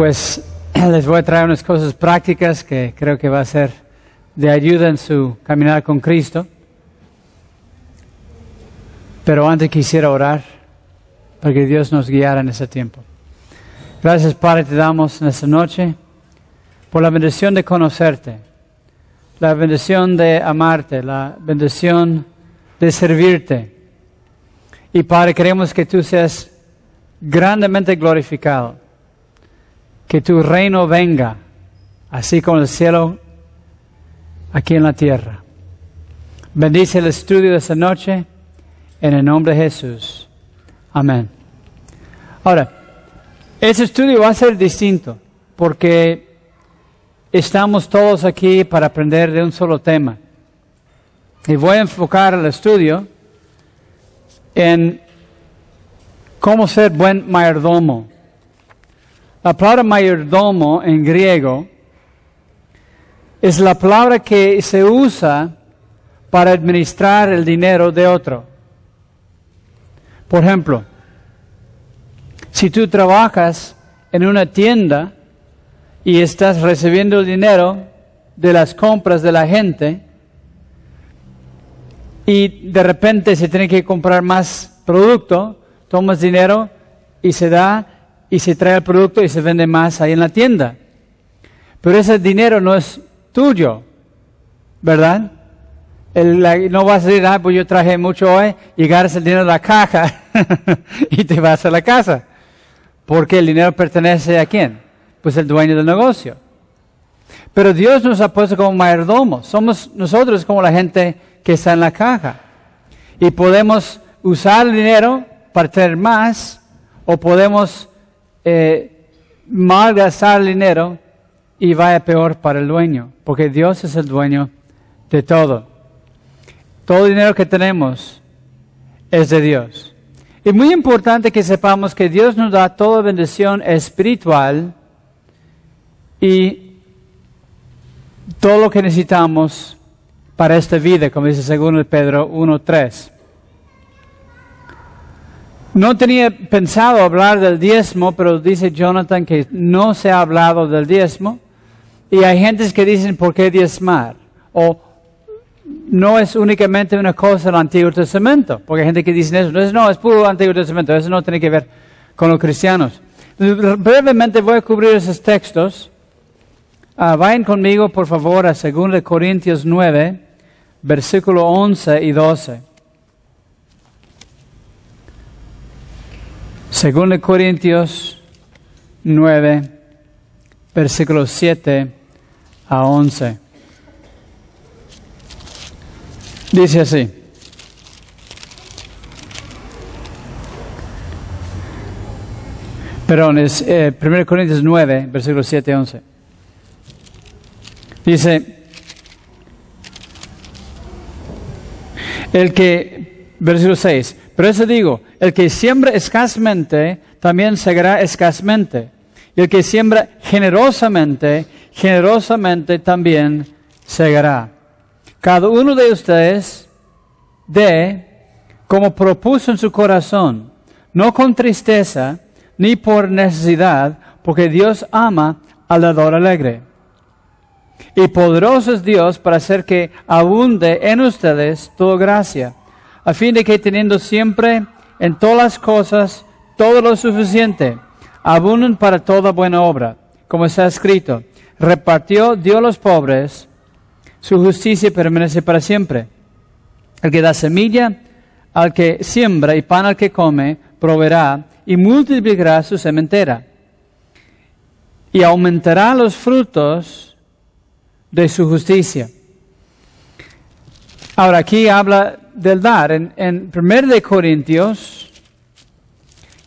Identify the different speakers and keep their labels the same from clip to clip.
Speaker 1: Pues les voy a traer unas cosas prácticas que creo que va a ser de ayuda en su caminar con Cristo. Pero antes quisiera orar para que Dios nos guiara en ese tiempo. Gracias Padre, te damos en esta noche por la bendición de conocerte, la bendición de amarte, la bendición de servirte. Y Padre, queremos que tú seas grandemente glorificado, que tu reino venga, así como el cielo, aquí en la tierra. Bendice el estudio de esta noche en el nombre de Jesús. Amén. Ahora, ese estudio va a ser distinto porque estamos todos aquí para aprender de un solo tema. Y voy a enfocar el estudio en cómo ser buen mayordomo. La palabra mayordomo en griego es la palabra que se usa para administrar el dinero de otro. Por ejemplo, si tú trabajas en una tienda y estás recibiendo el dinero de las compras de la gente y de repente se tiene que comprar más producto, tomas dinero y se da y se trae el producto y se vende más ahí en la tienda. Pero ese dinero no es tuyo, ¿verdad? no vas a decir, ah, pues yo traje mucho hoy, llegar el dinero de la caja y te vas a la casa. Porque el dinero pertenece a quién? Pues el dueño del negocio. Pero Dios nos ha puesto como mayordomos. Somos nosotros como la gente que está en la caja. Y podemos usar el dinero para tener más o podemos eh, malgastar el dinero y vaya peor para el dueño. Porque Dios es el dueño de todo. Todo el dinero que tenemos es de Dios. Es muy importante que sepamos que Dios nos da toda bendición espiritual y todo lo que necesitamos para esta vida, como dice segundo Pedro 1.3. No tenía pensado hablar del diezmo, pero dice Jonathan que no se ha hablado del diezmo. Y hay gentes que dicen, ¿por qué diezmar? O no es únicamente una cosa del Antiguo Testamento, porque hay gente que dice eso, no, es puro Antiguo Testamento, eso no tiene que ver con los cristianos. Brevemente voy a cubrir esos textos. Uh, vayan conmigo, por favor, a 2 Corintios 9, versículo 11 y 12. 2 Corintios 9, versículos 7 a 11. Dice así. Perdón, es 1 eh, Corintios 9, versículos 7 y 11. Dice, el que, versículo 6, pero eso digo, el que siembra escasamente, también segará escasamente. Y el que siembra generosamente, generosamente también segará. Cada uno de ustedes dé como propuso en su corazón, no con tristeza ni por necesidad, porque Dios ama al dador alegre. Y poderoso es Dios para hacer que abunde en ustedes toda gracia, a fin de que teniendo siempre en todas las cosas todo lo suficiente, abunden para toda buena obra, como está escrito, repartió Dios a los pobres, su justicia permanece para siempre. El que da semilla al que siembra y pan al que come, proveerá y multiplicará su sementera. Y aumentará los frutos de su justicia. Ahora aquí habla del dar. En, en 1 de Corintios,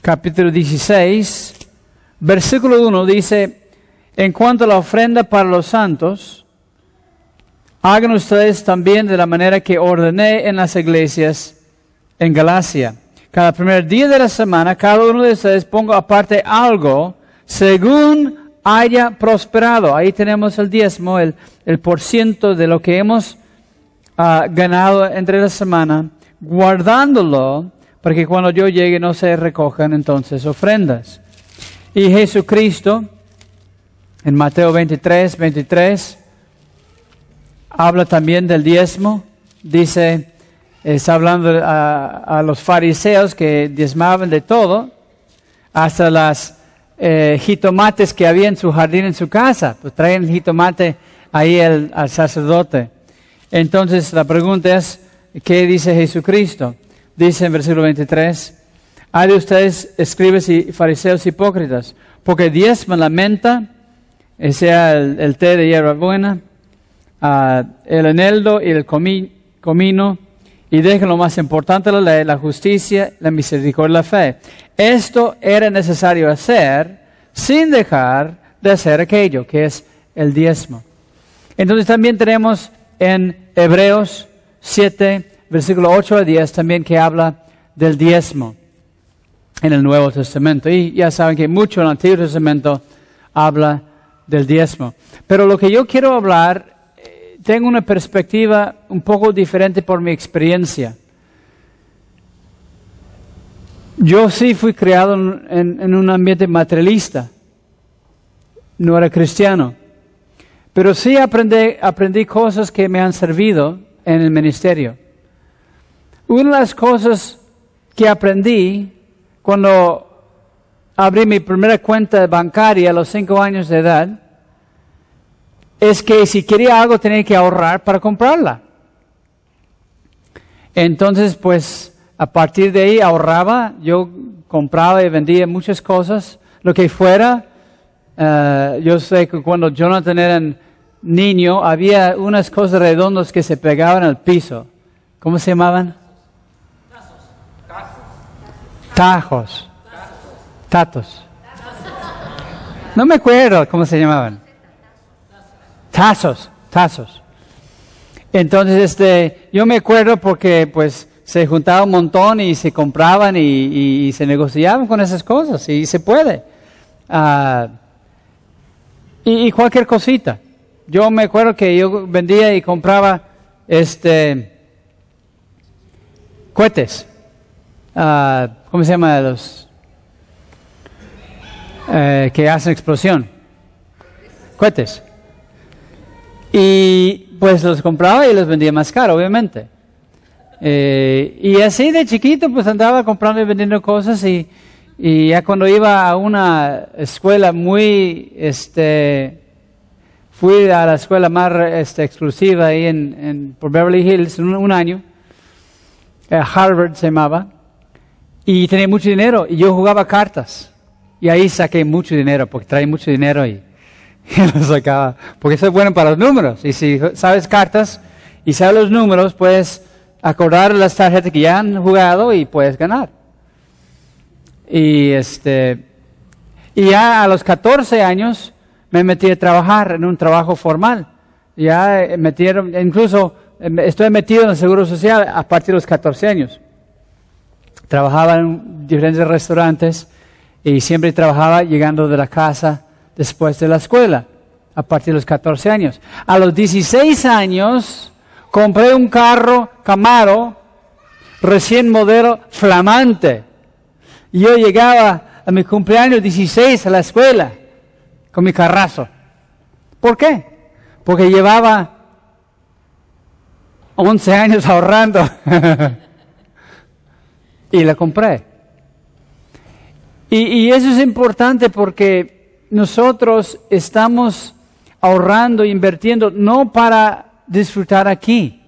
Speaker 1: capítulo 16, versículo 1 dice, en cuanto a la ofrenda para los santos, Hagan ustedes también de la manera que ordené en las iglesias en Galacia. Cada primer día de la semana, cada uno de ustedes ponga aparte algo según haya prosperado. Ahí tenemos el diezmo, el, el por ciento de lo que hemos ah, ganado entre la semana, guardándolo para que cuando yo llegue no se recojan entonces ofrendas. Y Jesucristo En Mateo 23, 23, habla también del diezmo. Dice, está hablando a, los fariseos que diezmaban de todo, hasta las eh, jitomates que había en su jardín, en su casa. Pues traen el jitomate ahí al sacerdote. Entonces la pregunta es, ¿qué dice Jesucristo? Dice en versículo 23, hay de ustedes, escribes y fariseos hipócritas, porque diezman la menta, sea el, té de hierba buena, ah, el eneldo y el comino, y dejen lo más importante la ley, la justicia, la misericordia y la fe. Esto era necesario hacer sin dejar de hacer aquello que es el diezmo. Entonces también tenemos en Hebreos 7, versículo 8 a 10, también que habla del diezmo en el Nuevo Testamento. Y ya saben que mucho en el Antiguo Testamento habla del diezmo. Pero lo que yo quiero hablar, eh, tengo una perspectiva un poco diferente por mi experiencia. Yo sí fui criado en, en un ambiente materialista, no era cristiano. Pero sí aprendí, cosas que me han servido en el ministerio. Una de las cosas que aprendí cuando abrí mi primera cuenta bancaria a los cinco años de edad es que si quería algo tenía que ahorrar para comprarla. Entonces, pues, a partir de ahí ahorraba, yo compraba y vendía muchas cosas, lo que fuera, eh, yo sé que cuando Jonathan era niño había unas cosas redondas que se pegaban al piso. ¿Cómo se llamaban? Tajos. Tatos. No me acuerdo cómo se llamaban. Tazos, tazos. Entonces, este, yo me acuerdo porque, pues, se juntaba un montón y se compraban y, se negociaban con esas cosas y se puede. Ah, y, cualquier cosita. Yo me acuerdo que yo vendía y compraba este cohetes. Uh, ¿Cómo se llama los eh, que hacen explosión? Cohetes. Y pues los compraba y los vendía más caro, obviamente. Eh, y así de chiquito pues andaba comprando y vendiendo cosas y, y ya cuando iba a una escuela muy este, Fui a la escuela más este, exclusiva ahí en, por Beverly Hills un, un año. Eh, Harvard se llamaba. Y tenía mucho dinero. Y yo jugaba cartas. Y ahí saqué mucho dinero, porque trae mucho dinero y, y lo sacaba. Porque soy bueno para los números. Y si sabes cartas y sabes los números, puedes acordar las tarjetas que ya han jugado y puedes ganar. Y este, y ya a los 14 años me metí a trabajar en un trabajo formal. Ya eh, metieron, incluso em, estoy metido en el Seguro Social a partir de los 14 años. Trabajaba en diferentes restaurantes y siempre trabajaba llegando de la casa después de la escuela, a partir de los 14 años. A los 16 años compré un carro Camaro recién modelo flamante. Y yo llegaba a mi cumpleaños 16 a la escuela con mi carrazo. ¿Por qué? Porque llevaba 11 años ahorrando y la compré. Y, eso es importante porque nosotros estamos ahorrando, invirtiendo, no para disfrutar aquí.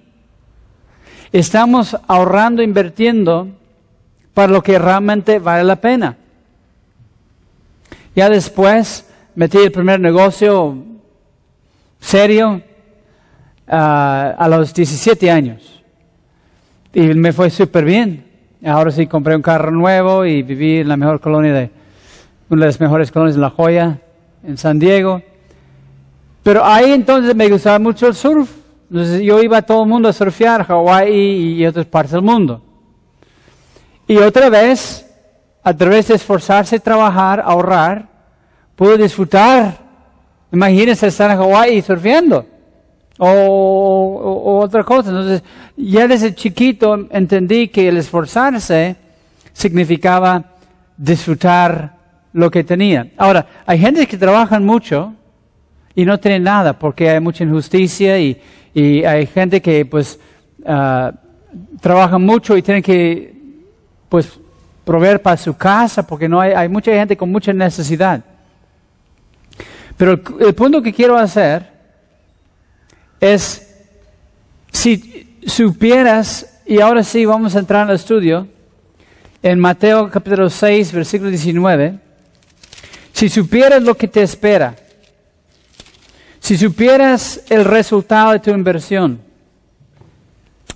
Speaker 1: Estamos ahorrando, invirtiendo para lo que realmente vale la pena. Ya después metí el primer negocio serio ah, a los 17 años. Y me fue súper bien. Ahora sí compré un carro nuevo y viví en la mejor colonia de, una de las mejores colonias de La Joya, en San Diego. Pero ahí entonces me gustaba mucho el surf. Entonces yo iba a todo el mundo a surfear, Hawái y otras partes del mundo. Y otra vez, a través de esforzarse, trabajar, ahorrar, pudo disfrutar. Imagínense estar en Hawái surfeando. O, otra cosa. Entonces, ya desde chiquito entendí que el esforzarse significaba disfrutar lo que tenía. Ahora, hay gente que trabajan mucho y no tienen nada porque hay mucha injusticia y, y hay gente que pues ah, trabaja mucho y tienen que pues proveer para su casa porque no hay, hay mucha gente con mucha necesidad. Pero el, punto que quiero hacer es, si supieras, y ahora sí vamos a entrar al estudio, en Mateo capítulo 6, versículo 19, si supieras lo que te espera, si supieras el resultado de tu inversión,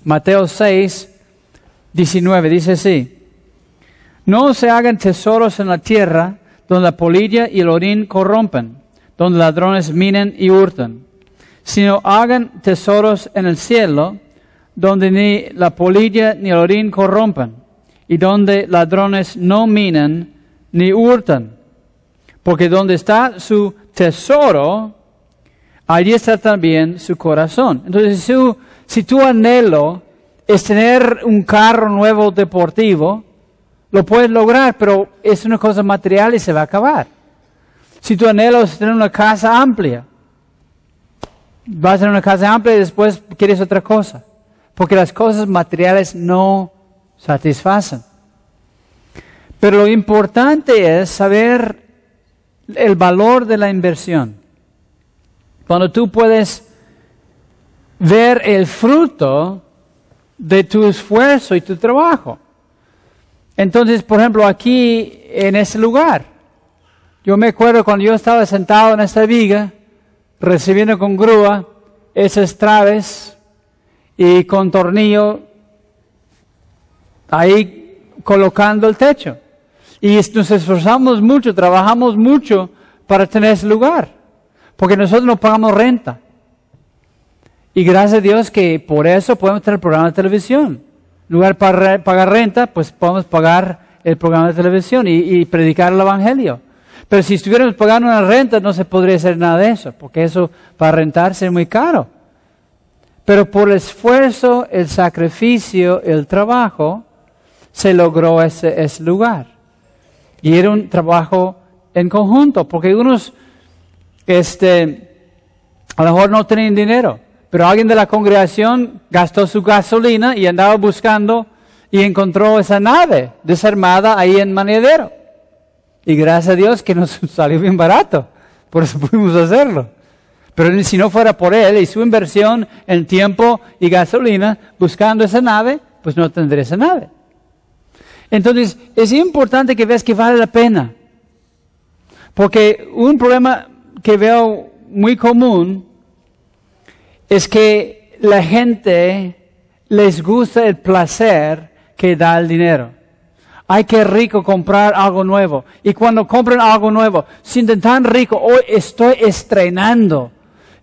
Speaker 1: Mateo 6, 19, dice así, no se hagan tesoros en la tierra donde la polilla y el orín corrompen, donde ladrones minen y hurtan, sino hagan tesoros en el cielo donde ni la polilla ni el orín corrompen, y donde ladrones no minan ni hurtan. Porque donde está su tesoro, allí está también su corazón. Entonces, si, si tu anhelo es tener un carro nuevo deportivo, lo puedes lograr, pero es una cosa material y se va a acabar. Si tu anhelo es tener una casa amplia, vas a tener una casa amplia y después quieres otra cosa. Porque las cosas materiales no satisfacen. Pero lo importante es saber el valor de la inversión. Cuando tú puedes ver el fruto de tu esfuerzo y tu trabajo. Entonces, por ejemplo, aquí en ese lugar, yo me acuerdo cuando yo estaba sentado en esta viga, recibiendo con grúa esas traves y con tornillo ahí colocando el techo. Y nos esforzamos mucho, trabajamos mucho para tener ese lugar, porque nosotros no pagamos renta. Y gracias a Dios que por eso podemos tener el programa de televisión. En lugar para pagar renta, pues podemos pagar el programa de televisión y, y, predicar el Evangelio. Pero si estuviéramos pagando una renta, no se podría hacer nada de eso, porque eso para rentarse es muy caro. Pero por el esfuerzo, el sacrificio, el trabajo, se logró ese, lugar. Y era un trabajo en conjunto, porque unos, este, a lo mejor no tenían dinero, pero alguien de la congregación gastó su gasolina y andaba buscando y encontró esa nave desarmada ahí en Manedero. Y gracias a Dios que nos salió bien barato, por eso pudimos hacerlo. Pero si no fuera por él y su inversión en tiempo y gasolina buscando esa nave, pues no tendría esa nave. Entonces, es importante que veas que vale la pena. Porque un problema que veo muy común es que la gente les gusta el placer que da el dinero. Ay, qué rico comprar algo nuevo. Y cuando compran algo nuevo, sienten tan rico, hoy estoy estrenando.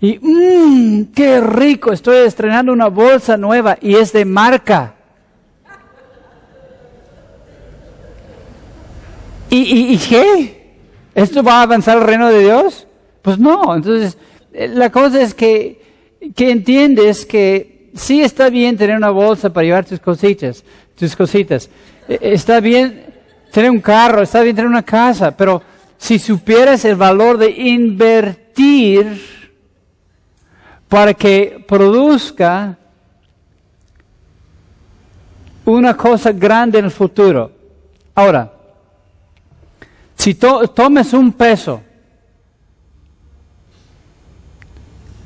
Speaker 1: Y, mmm, qué rico, estoy estrenando una bolsa nueva y es de marca. ¿Y, qué? ¿Esto va a avanzar el reino de Dios? Pues no. Entonces, eh, la cosa es que, que entiendes que sí está bien tener una bolsa para llevar tus cositas, tus cositas. Está bien tener un carro, está bien tener una casa, pero si supieras el valor de invertir para que produzca una cosa grande en el futuro. Ahora, si tomes un peso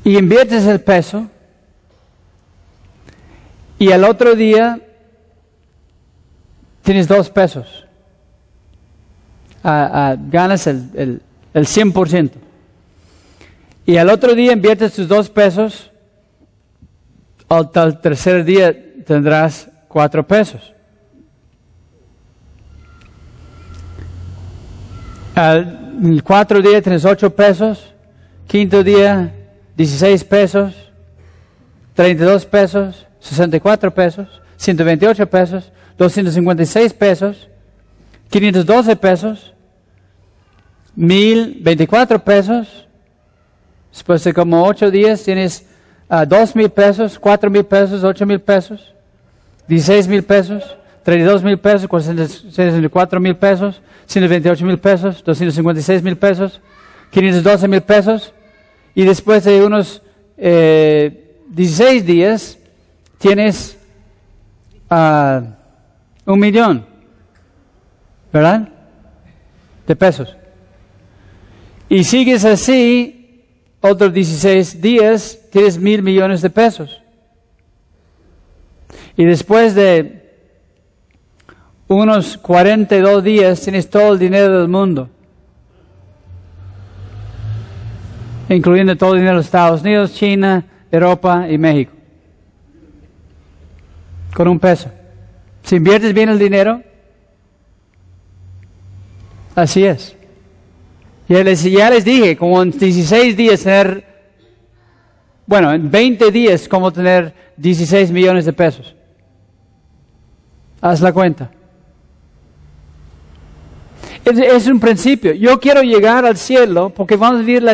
Speaker 1: y inviertes el peso y al otro día tienes dos pesos, ganas el, el, el 100%. Y al otro día inviertes tus dos pesos, al tercer día tendrás cuatro pesos. Al cuatro días tienes ocho pesos, quinto día 16 pesos, 32 pesos, 64 pesos, 128 pesos, 256 pesos, 512 pesos, 1024 pesos. Después de como ocho días tienes uh, dos mil pesos, cuatro mil pesos, ocho mil pesos, 16 mil pesos, 32 mil pesos, 44 mil pesos, 128 mil pesos, 256 mil pesos, 512 mil pesos. Y después de unos eh, 16 días tienes ah, un millón, ¿verdad? De pesos. Y sigues así, otros 16 días, tienes mil millones de pesos. Y después de unos 42 días tienes todo el dinero del mundo. Incluyendo todo el dinero de Estados Unidos, China, Europa y México. Con un peso. Si inviertes bien el dinero, así es. Ya les, ya les dije, como en 16 días tener, bueno, en 20 días como tener 16 millones de pesos. Haz la cuenta. Es, un principio. Yo quiero llegar al cielo porque vamos a vivir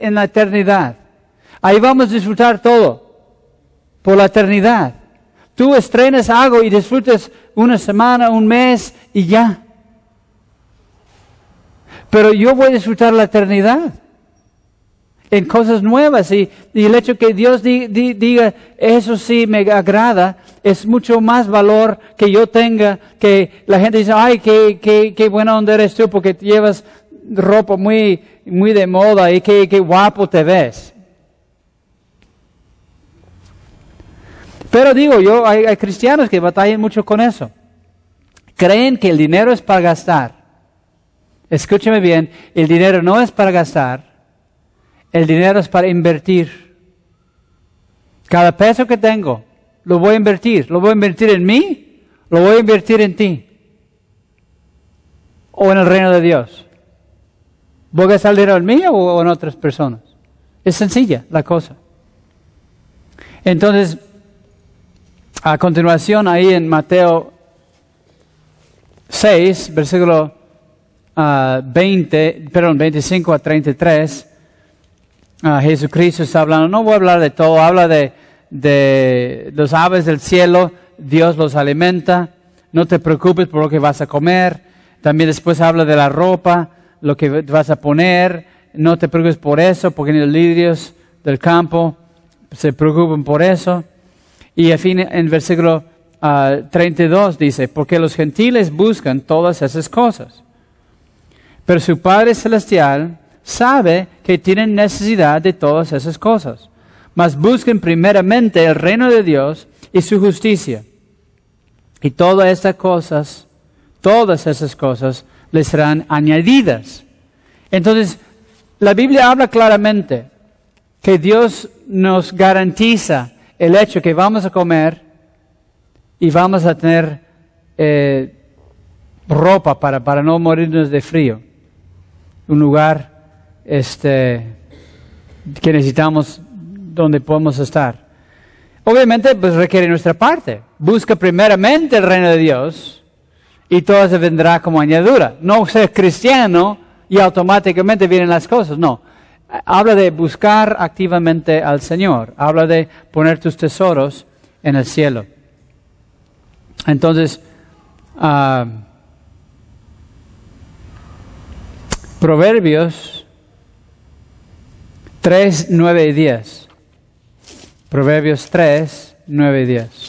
Speaker 1: en la eternidad. Ahí vamos a disfrutar todo por la eternidad. Tú estrenas algo y disfrutas una semana, un mes y ya. Pero yo voy a disfrutar la eternidad en cosas nuevas y, el hecho que Dios diga, eso sí me agrada, es mucho más valor que yo tenga, que la gente dice, ay, qué, qué, qué buena onda eres tú porque llevas ropa muy, muy de moda y qué, qué guapo te ves. Pero digo yo, hay, cristianos que batallan mucho con eso. Creen que el dinero es para gastar. Escúcheme bien, el dinero no es para gastar, el dinero es para invertir. Cada peso que tengo, lo voy a invertir. ¿Lo voy a invertir en mí? ¿Lo voy a invertir en ti? ¿O en el reino de Dios? ¿Voy a gastar dinero en mí o en otras personas? Es sencilla la cosa. Entonces, a continuación, ahí en Mateo 6, versículo 20, perdón, 25 a 33, Ah, Jesucristo está hablando, no voy a hablar de todo, habla de, de los aves del cielo, Dios los alimenta, no te preocupes por lo que vas a comer, también después habla de la ropa, lo que vas a poner, no te preocupes por eso, porque ni los lirios del campo se preocupan por eso. Y al fin, en versículo 32 ah, dice, porque los gentiles buscan todas esas cosas, pero su Padre Celestial sabe que tienen necesidad de todas esas cosas. Mas busquen primeramente el reino de Dios y su justicia. Y todas estas cosas, todas esas cosas les serán añadidas. Entonces, la Biblia habla claramente que Dios nos garantiza el hecho que vamos a comer y vamos a tener eh, ropa para, para no morirnos de frío. Un lugar este, que necesitamos donde podemos estar. Obviamente, pues requiere nuestra parte. Busca primeramente el reino de Dios y todo se vendrá como añadidura. No ser cristiano y automáticamente vienen las cosas. No. Habla de buscar activamente al Señor. Habla de poner tus tesoros en el cielo. Entonces, uh, Proverbios 3, 9 y 10. Proverbios 3, 9 y 10.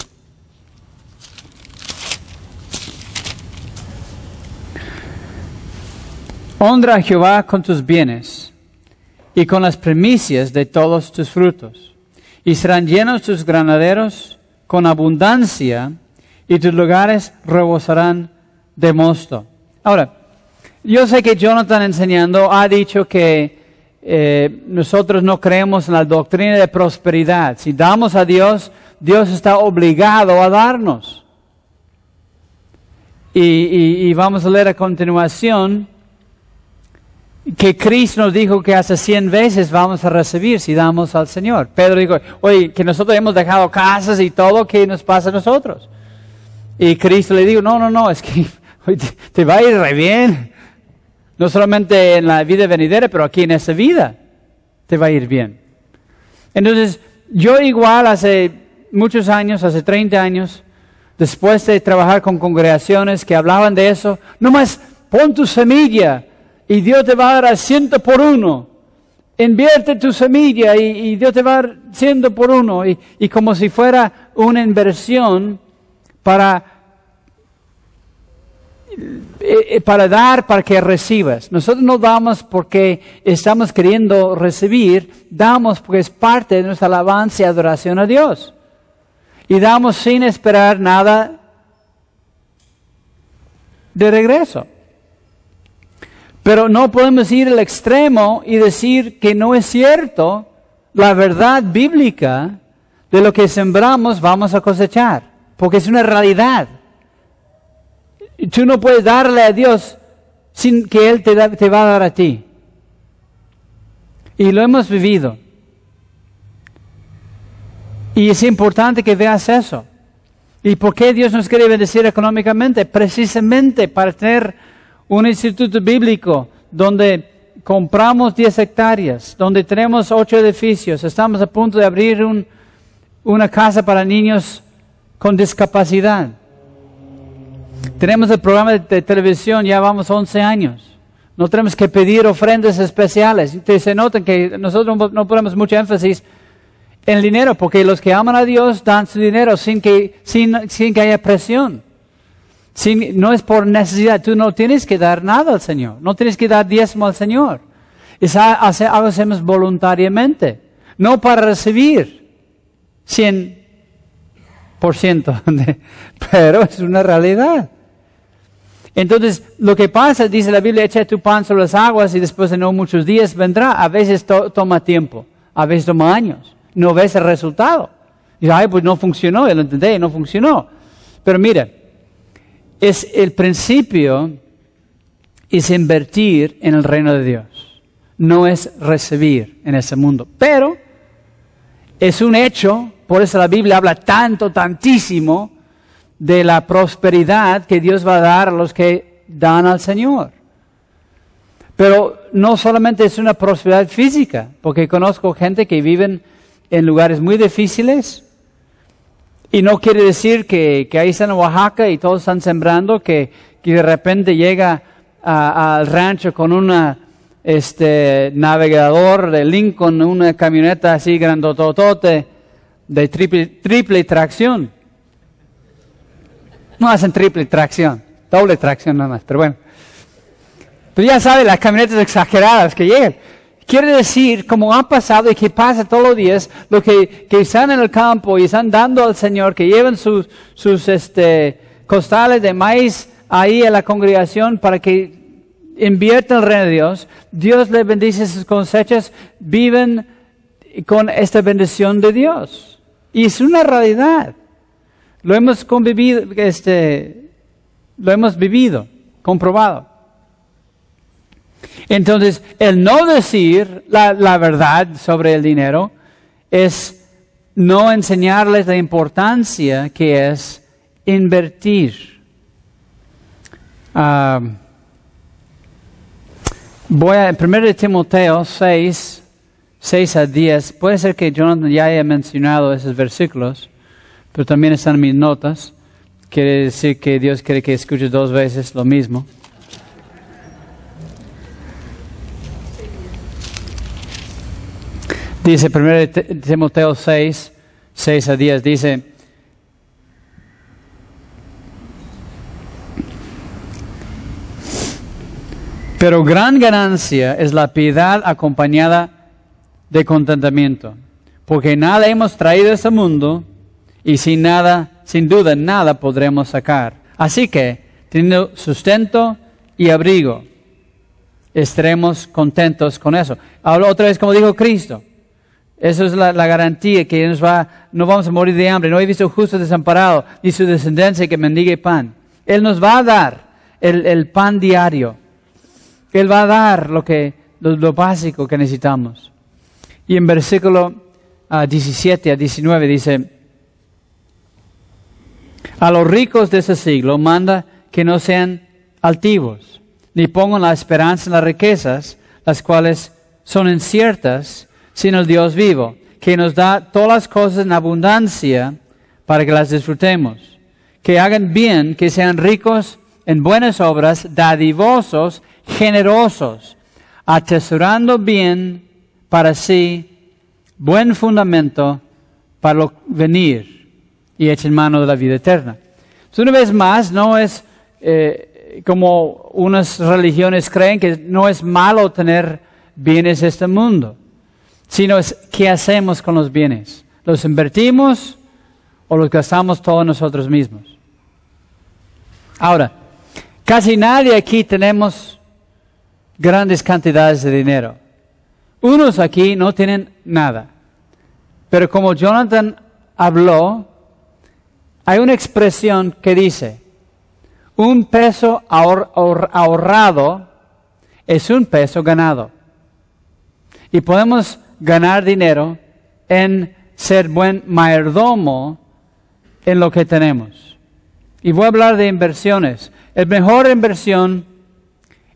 Speaker 1: Honra a Jehová con tus bienes y con las primicias de todos tus frutos, y serán llenos tus granaderos con abundancia, y tus lugares rebosarán de mosto. Ahora, yo sé que Jonathan enseñando ha dicho que eh, nosotros no creemos en la doctrina de prosperidad. Si damos a Dios, Dios está obligado a darnos. Y, vamos a leer a continuación que Cristo nos dijo que hasta cien veces vamos a recibir si damos al Señor. Pedro dijo, oye, que nosotros hemos dejado casas y todo, ¿qué nos pasa a nosotros? Y Cristo le dijo, no, no, no, es que te va a ir re bien. No solamente en la vida venidera, pero aquí en esa vida te va a ir bien. Entonces, yo igual hace muchos años, hace 30 años, después de trabajar con congregaciones que hablaban de eso, nomás pon tu semilla y Dios te va a dar al ciento por uno. invierte tu semilla y, Dios te va siendo por uno y, y como si fuera una inversión para eh, eh, para dar, para que recibas. Nosotros no damos porque estamos queriendo recibir, damos porque es parte de nuestra alabanza y adoración a Dios. Y damos sin esperar nada de regreso. Pero no podemos ir al extremo y decir que no es cierto la verdad bíblica de lo que sembramos vamos a cosechar, porque es una realidad. Tú no puedes darle a Dios sin que Él te, te va a dar a ti. Y lo hemos vivido. Y es importante que veas eso. ¿Y por qué Dios nos quiere bendecir económicamente? Precisamente para tener un instituto bíblico donde compramos 10 hectáreas, donde tenemos 8 edificios, estamos a punto de abrir una casa para niños con discapacidad. Tenemos el programa de, televisión, ya vamos 11 años. No tenemos que pedir ofrendas especiales. Y se notan que nosotros no ponemos mucho énfasis en el dinero, porque los que aman a Dios dan su dinero sin que, sin, sin que haya presión. Sin, no es por necesidad. Tú no tienes que dar nada al Señor. No tienes que dar diezmo al Señor. Es algo hacemos voluntariamente. No para recibir 100%, pero es una realidad. Entonces, lo que pasa, dice la Biblia, echa tu pan sobre las aguas y después de no muchos días vendrá. A veces toma tiempo, a veces toma años. No ves el resultado. Y ay, pues no funcionó, ya lo entendí, no funcionó. Pero mira, es el principio es invertir en el reino de Dios. No es recibir en ese mundo. Pero es un hecho, por eso la Biblia habla tanto, tantísimo de la prosperidad que Dios va a dar a los que dan al Señor. Pero no solamente es una prosperidad física, porque conozco gente que viven en lugares muy difíciles y no quiere decir que, ahí están en Oaxaca y todos están sembrando, que, de repente llega al rancho con una este navegador de Lincoln, una camioneta así grandototote de triple, triple tracción. No hacen triple tracción, doble tracción nada más, pero bueno. Pero ya sabe, las camionetas exageradas que llegan. Quiere decir, como ha pasado y que pasa todos los días, lo que, que están en el campo y están dando al Señor, que llevan sus, sus este, costales de maíz ahí a la congregación para que inviertan el reino de Dios. Dios les bendice sus cosechas, viven con esta bendición de Dios. Y es una realidad. Lo hemos convivido, este, lo hemos vivido, comprobado. Entonces, el no decir la, verdad sobre el dinero es no enseñarles la importancia que es invertir. Ah, voy a 1 Timoteo 6, 6 a 10. Puede ser que Jonathan ya haya mencionado esos versículos pero también están mis notas. Quiere decir que Dios quiere que escuches dos veces lo mismo. Dice 1 Timoteo 6, 6 a 10, dice, pero gran ganancia es la piedad acompañada de contentamiento, porque nada hemos traído a este mundo y sin nada, sin duda, nada podremos sacar. Así que, teniendo sustento y abrigo, estaremos contentos con eso. Hablo otra vez como dijo Cristo. Eso es la, garantía que nos va, no vamos a morir de hambre. No he visto justo desamparado ni su descendencia que mendigue pan. Él nos va a dar el, pan diario. Él va a dar lo, que, lo, básico que necesitamos. Y en versículo 17 ah, a 19 dice, a los ricos de ese siglo manda que no sean altivos, ni pongan la esperanza en las riquezas, las cuales son inciertas, sino el Dios vivo, que nos da todas las cosas en abundancia para que las disfrutemos. Que hagan bien, que sean ricos en buenas obras, dadivosos, generosos, atesorando bien para sí buen fundamento para lo venir y echen mano de la vida eterna. Entonces, una vez más, no es eh, como unas religiones creen que no es malo tener bienes de este mundo, sino es qué hacemos con los bienes. ¿Los invertimos o los gastamos todos nosotros mismos? Ahora, casi nadie aquí tenemos grandes cantidades de dinero. Unos aquí no tienen nada. Pero como Jonathan habló, hay una expresión que dice, un peso ahorrado es un peso ganado. Y podemos ganar dinero en ser buen mayordomo en lo que tenemos. Y voy a hablar de inversiones. La mejor inversión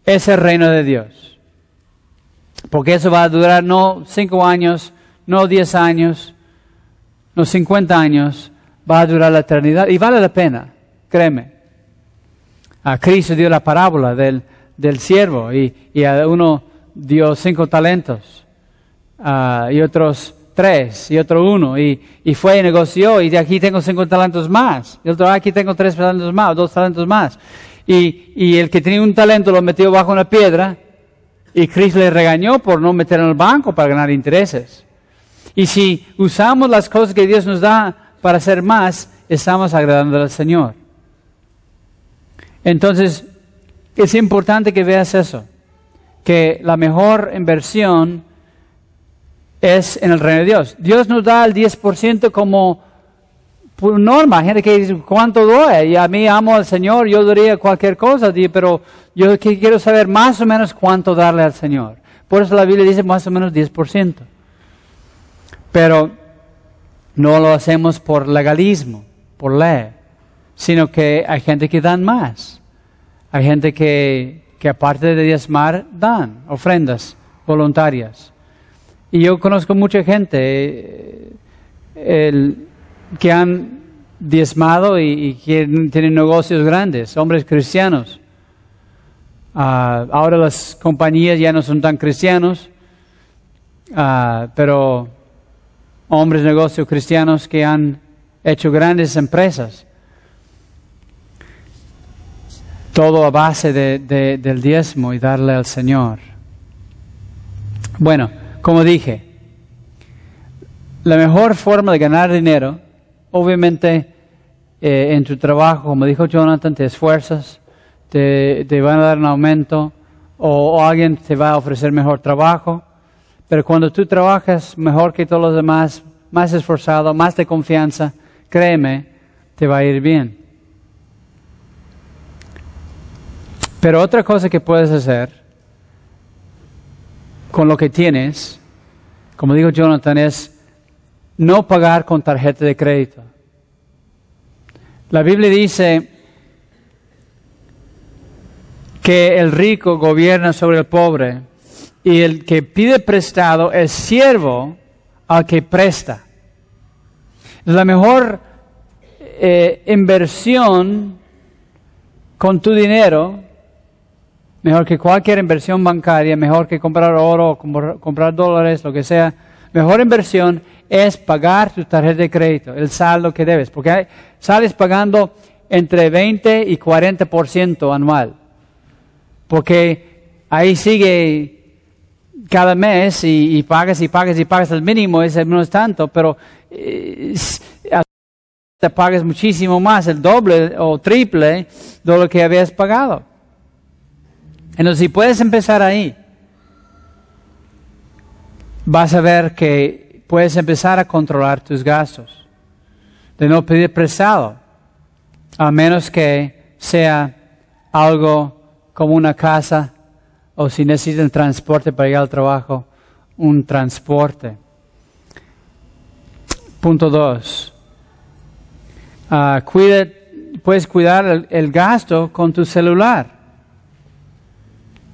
Speaker 1: es el reino de Dios. Porque eso va a durar no cinco años, no diez años, no cincuenta años, va a durar la eternidad y vale la pena, créeme. A Cristo dio la parábola del, del siervo y, y, a uno dio cinco talentos uh, y otros tres y otro uno y, y, fue y negoció y de aquí tengo cinco talentos más y otro aquí tengo tres talentos más, dos talentos más. Y, y el que tenía un talento lo metió bajo una piedra y Cristo le regañó por no meter en el banco para ganar intereses. Y si usamos las cosas que Dios nos da para hacer más, estamos agradando al Señor. Entonces, es importante que veas eso, que la mejor inversión es en el reino de Dios. Dios nos da el 10% como norma. Gente que dice, ¿cuánto doy? Y a mí amo al Señor, yo daría cualquier cosa, pero yo quiero saber más o menos cuánto darle al Señor. Por eso la Biblia dice más o menos 10%. Pero no lo hacemos por legalismo, por ley, sino que hay gente que dan más. Hay gente que, que aparte de diezmar, dan ofrendas voluntarias. Y yo conozco mucha gente eh, que han diezmado y, que tienen negocios grandes, hombres cristianos. Ah, ahora las compañías ya no son tan cristianos, uh, pero hombres negocios cristianos que han hecho grandes empresas. Todo a base de, del diezmo y darle al Señor. Bueno, como dije, la mejor forma de ganar dinero, obviamente eh, en tu trabajo, como dijo Jonathan, te esfuerzas, te, te van a dar un aumento o, o alguien te va a ofrecer mejor trabajo pero cuando tú trabajas mejor que todos los demás, más esforzado, más de confianza, créeme, te va a ir bien. Pero otra cosa que puedes hacer con lo que tienes, como dijo Jonathan, es no pagar con tarjeta de crédito. La Biblia dice que el rico gobierna sobre el pobre y el que pide prestado es siervo al que presta. La mejor eh, inversión con tu dinero, mejor que cualquier inversión bancaria, mejor que comprar oro, comprar dólares, lo que sea, mejor inversión es pagar tu tarjeta de crédito, el saldo que debes, porque sales pagando entre 20 y 40% anual, porque ahí sigue cada mes y, pagas y pagas y pagas el mínimo, ese no es tanto, pero eh, te pagas muchísimo más, el doble o triple de lo que habías pagado. Entonces, si puedes empezar ahí, vas a ver que puedes empezar a controlar tus gastos, de no pedir prestado, a menos que sea algo como una casa o si necesitan transporte para ir al trabajo, un transporte. Punto dos. Ah, puedes cuidar el, gasto con tu celular.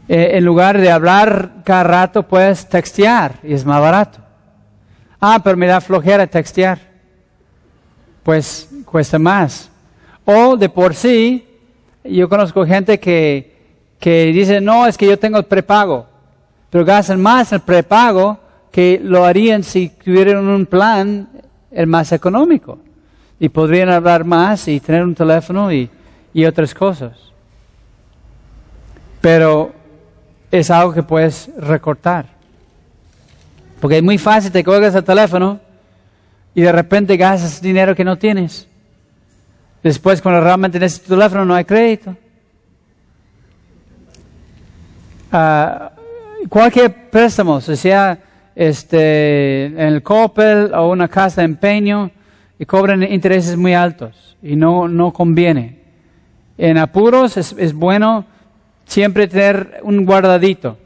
Speaker 1: Eh, en lugar de hablar cada rato, puedes textear y es más barato. Ah, pero me da flojera textear. Pues cuesta más. O de por sí, yo conozco gente que que dicen, no, es que yo tengo el prepago, pero gastan más el prepago que lo harían si tuvieran un plan el más económico y podrían hablar más y tener un teléfono y, y otras cosas. Pero es algo que puedes recortar. Porque es muy fácil, te colgas el teléfono y de repente gastas dinero que no tienes. Después, cuando realmente necesitas tu teléfono, no hay crédito. Ah, cualquier préstamo, sea este, en el Coppel o una casa de empeño, y cobran intereses muy altos y no, no conviene. En apuros es, es bueno siempre tener un guardadito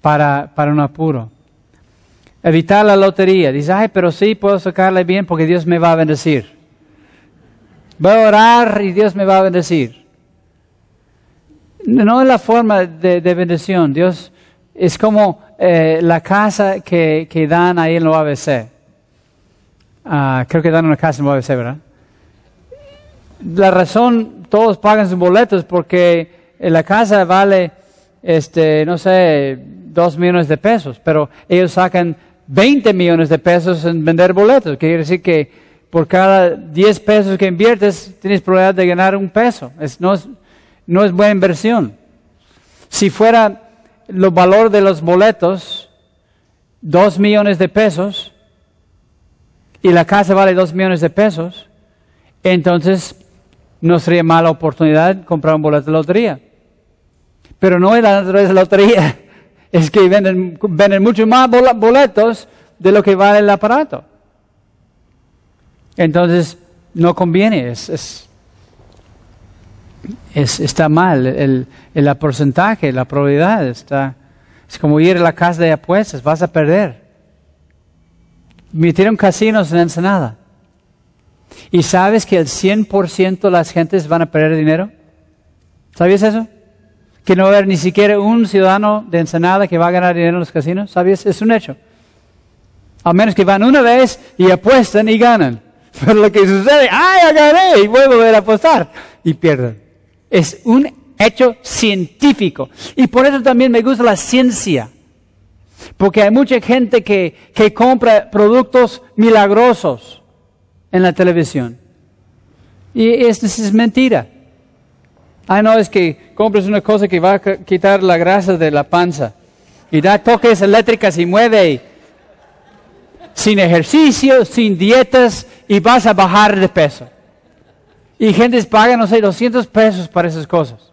Speaker 1: para, para un apuro. Evitar la lotería. Dice, ay, pero sí puedo sacarle bien porque Dios me va a bendecir. Voy a orar y Dios me va a bendecir. No es la forma de, bendición. Dios es como eh, la casa que, que, dan ahí en el ABC. Ah, creo que dan una casa en el ABC, ¿verdad? La razón, todos pagan sus boletos porque la casa vale, este, no sé, dos millones de pesos, pero ellos sacan 20 millones de pesos en vender boletos. Quiere decir que por cada 10 pesos que inviertes, tienes probabilidad de ganar un peso. no, es, buena inversión. Si fuera los valor de los boletos, 2 millones de pesos, y la casa vale 2 millones de pesos, entonces no sería mala oportunidad comprar un boleto de lotería. Pero no es la naturaleza de la lotería es que venden, venden mucho más boletos de lo que vale el aparato. Entonces, no conviene, es, es, está mal el, el, porcentaje, la probabilidad está... Es como ir a la casa de apuestas, vas a perder. Metieron casinos en Ensenada. ¿Y sabes que el 100% de las gentes van a perder dinero? ¿Sabías eso? Que no va a haber ni siquiera un ciudadano de Ensenada que va a ganar dinero en los casinos. ¿Sabes? Es un hecho. A menos que van una vez y apuestan y ganan. Pero lo que sucede, ¡ay, gané! Y vuelvo a volver a apostar y pierden. Es un hecho científico. Y por eso también me gusta la ciencia. Porque hay mucha gente que, que compra productos milagrosos en la televisión. Y esto es mentira. Ah, no, es que compres una cosa que va a quitar la grasa de la panza. Y da toques eléctricas y mueve. Sin ejercicio, sin dietas y vas a bajar de peso. Y gente paga, no sé, 200 pesos para esas cosas.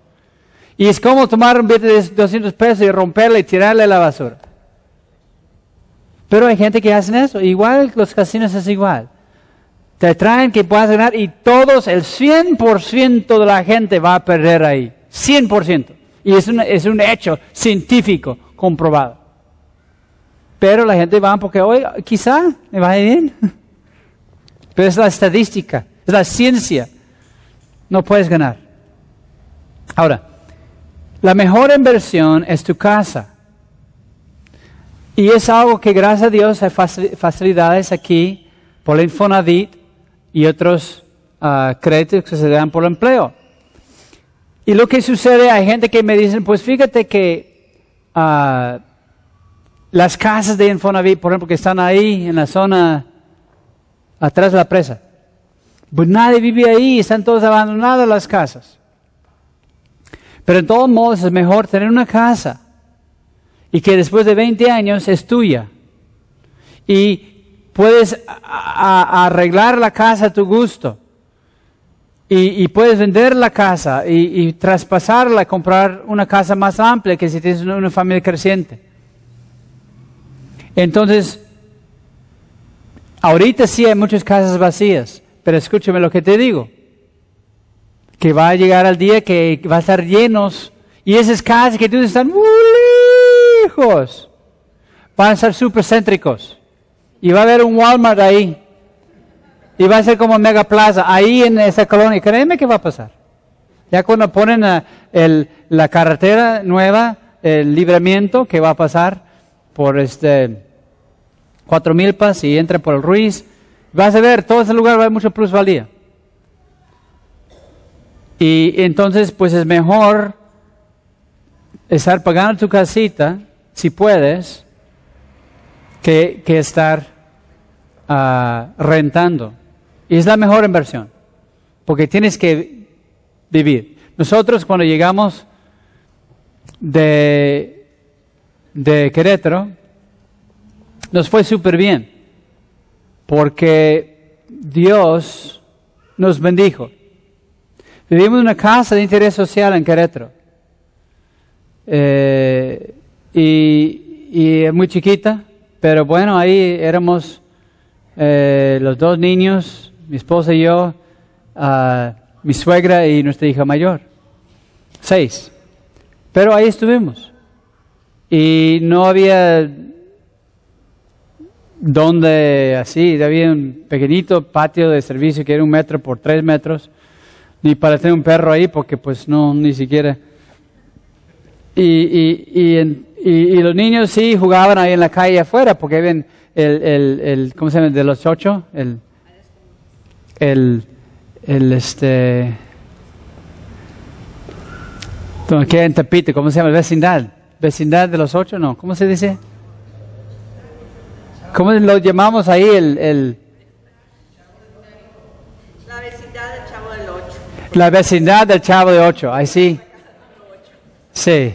Speaker 1: Y es como tomar un billete de 200 pesos y romperle y tirarle a la basura. Pero hay gente que hace eso. Igual los casinos es igual te traen que puedas ganar y todos, el 100% de la gente va a perder ahí. 100%. Y es un, es un hecho científico comprobado. Pero la gente va porque, hoy quizá me va bien. Pero es la estadística, es la ciencia. No puedes ganar. Ahora, la mejor inversión es tu casa. Y es algo que gracias a Dios hay facilidades aquí por la Infonavit y otros uh, créditos que se dan por empleo. Y lo que sucede, hay gente que me dicen, pues fíjate que uh, las casas de Infonavit, por ejemplo, que están ahí en la zona atrás de la presa, pues nadie vive ahí, están todos abandonadas las casas. Pero en todos modos es mejor tener una casa y que después de 20 años es tuya. Y puedes arreglar la casa a tu gusto. Y, puedes vender la casa y, traspasarla, comprar una casa más amplia que si tienes una, familia creciente. Entonces, ahorita sí hay muchas casas vacías, pero escúchame lo que te digo. Que va a llegar al día que va a estar llenos y esas casas que tú están muy lejos van a ser súper céntricos. Y va a haber un Walmart ahí. Y va a ser como Mega Plaza, ahí en esa colonia. Créeme que va a pasar. Ya cuando ponen la carretera nueva, el libramiento que va a pasar por este Cuatro Milpas y entra por el Ruiz, vas a ver, todo ese lugar va a haber mucha plusvalía. Y entonces, pues es mejor estar pagando tu casita, si puedes, que, que estar ah, rentando. Y es la mejor inversión, porque tienes que vivir. Nosotros cuando llegamos de, de Querétaro, nos fue súper bien, porque Dios nos bendijo. Vivimos en una casa de interés social en Querétaro. Eh, y, y es muy chiquita, pero bueno, ahí éramos eh, los dos niños, mi esposa y yo, ah, mi suegra y nuestra hija mayor. Seis. Pero ahí estuvimos. Y no había donde así, había un pequeñito patio de servicio que era un metro por tres metros, ni para tener un perro ahí porque pues no, ni siquiera. Y, y, y- y los niños sí jugaban ahí en la calle afuera porque ven el, el, el ¿cómo se llama? De los ocho, el, el, el este, ¿Dónde queda en Tepito? ¿Cómo se llama? Vecindad. Vecindad de los ocho, no. ¿Cómo se dice? ¿Cómo lo llamamos ahí el, el
Speaker 2: La vecindad del Chavo del Ocho.
Speaker 1: la vecindad del Chavo de Ocho? Ahí sí. Sí.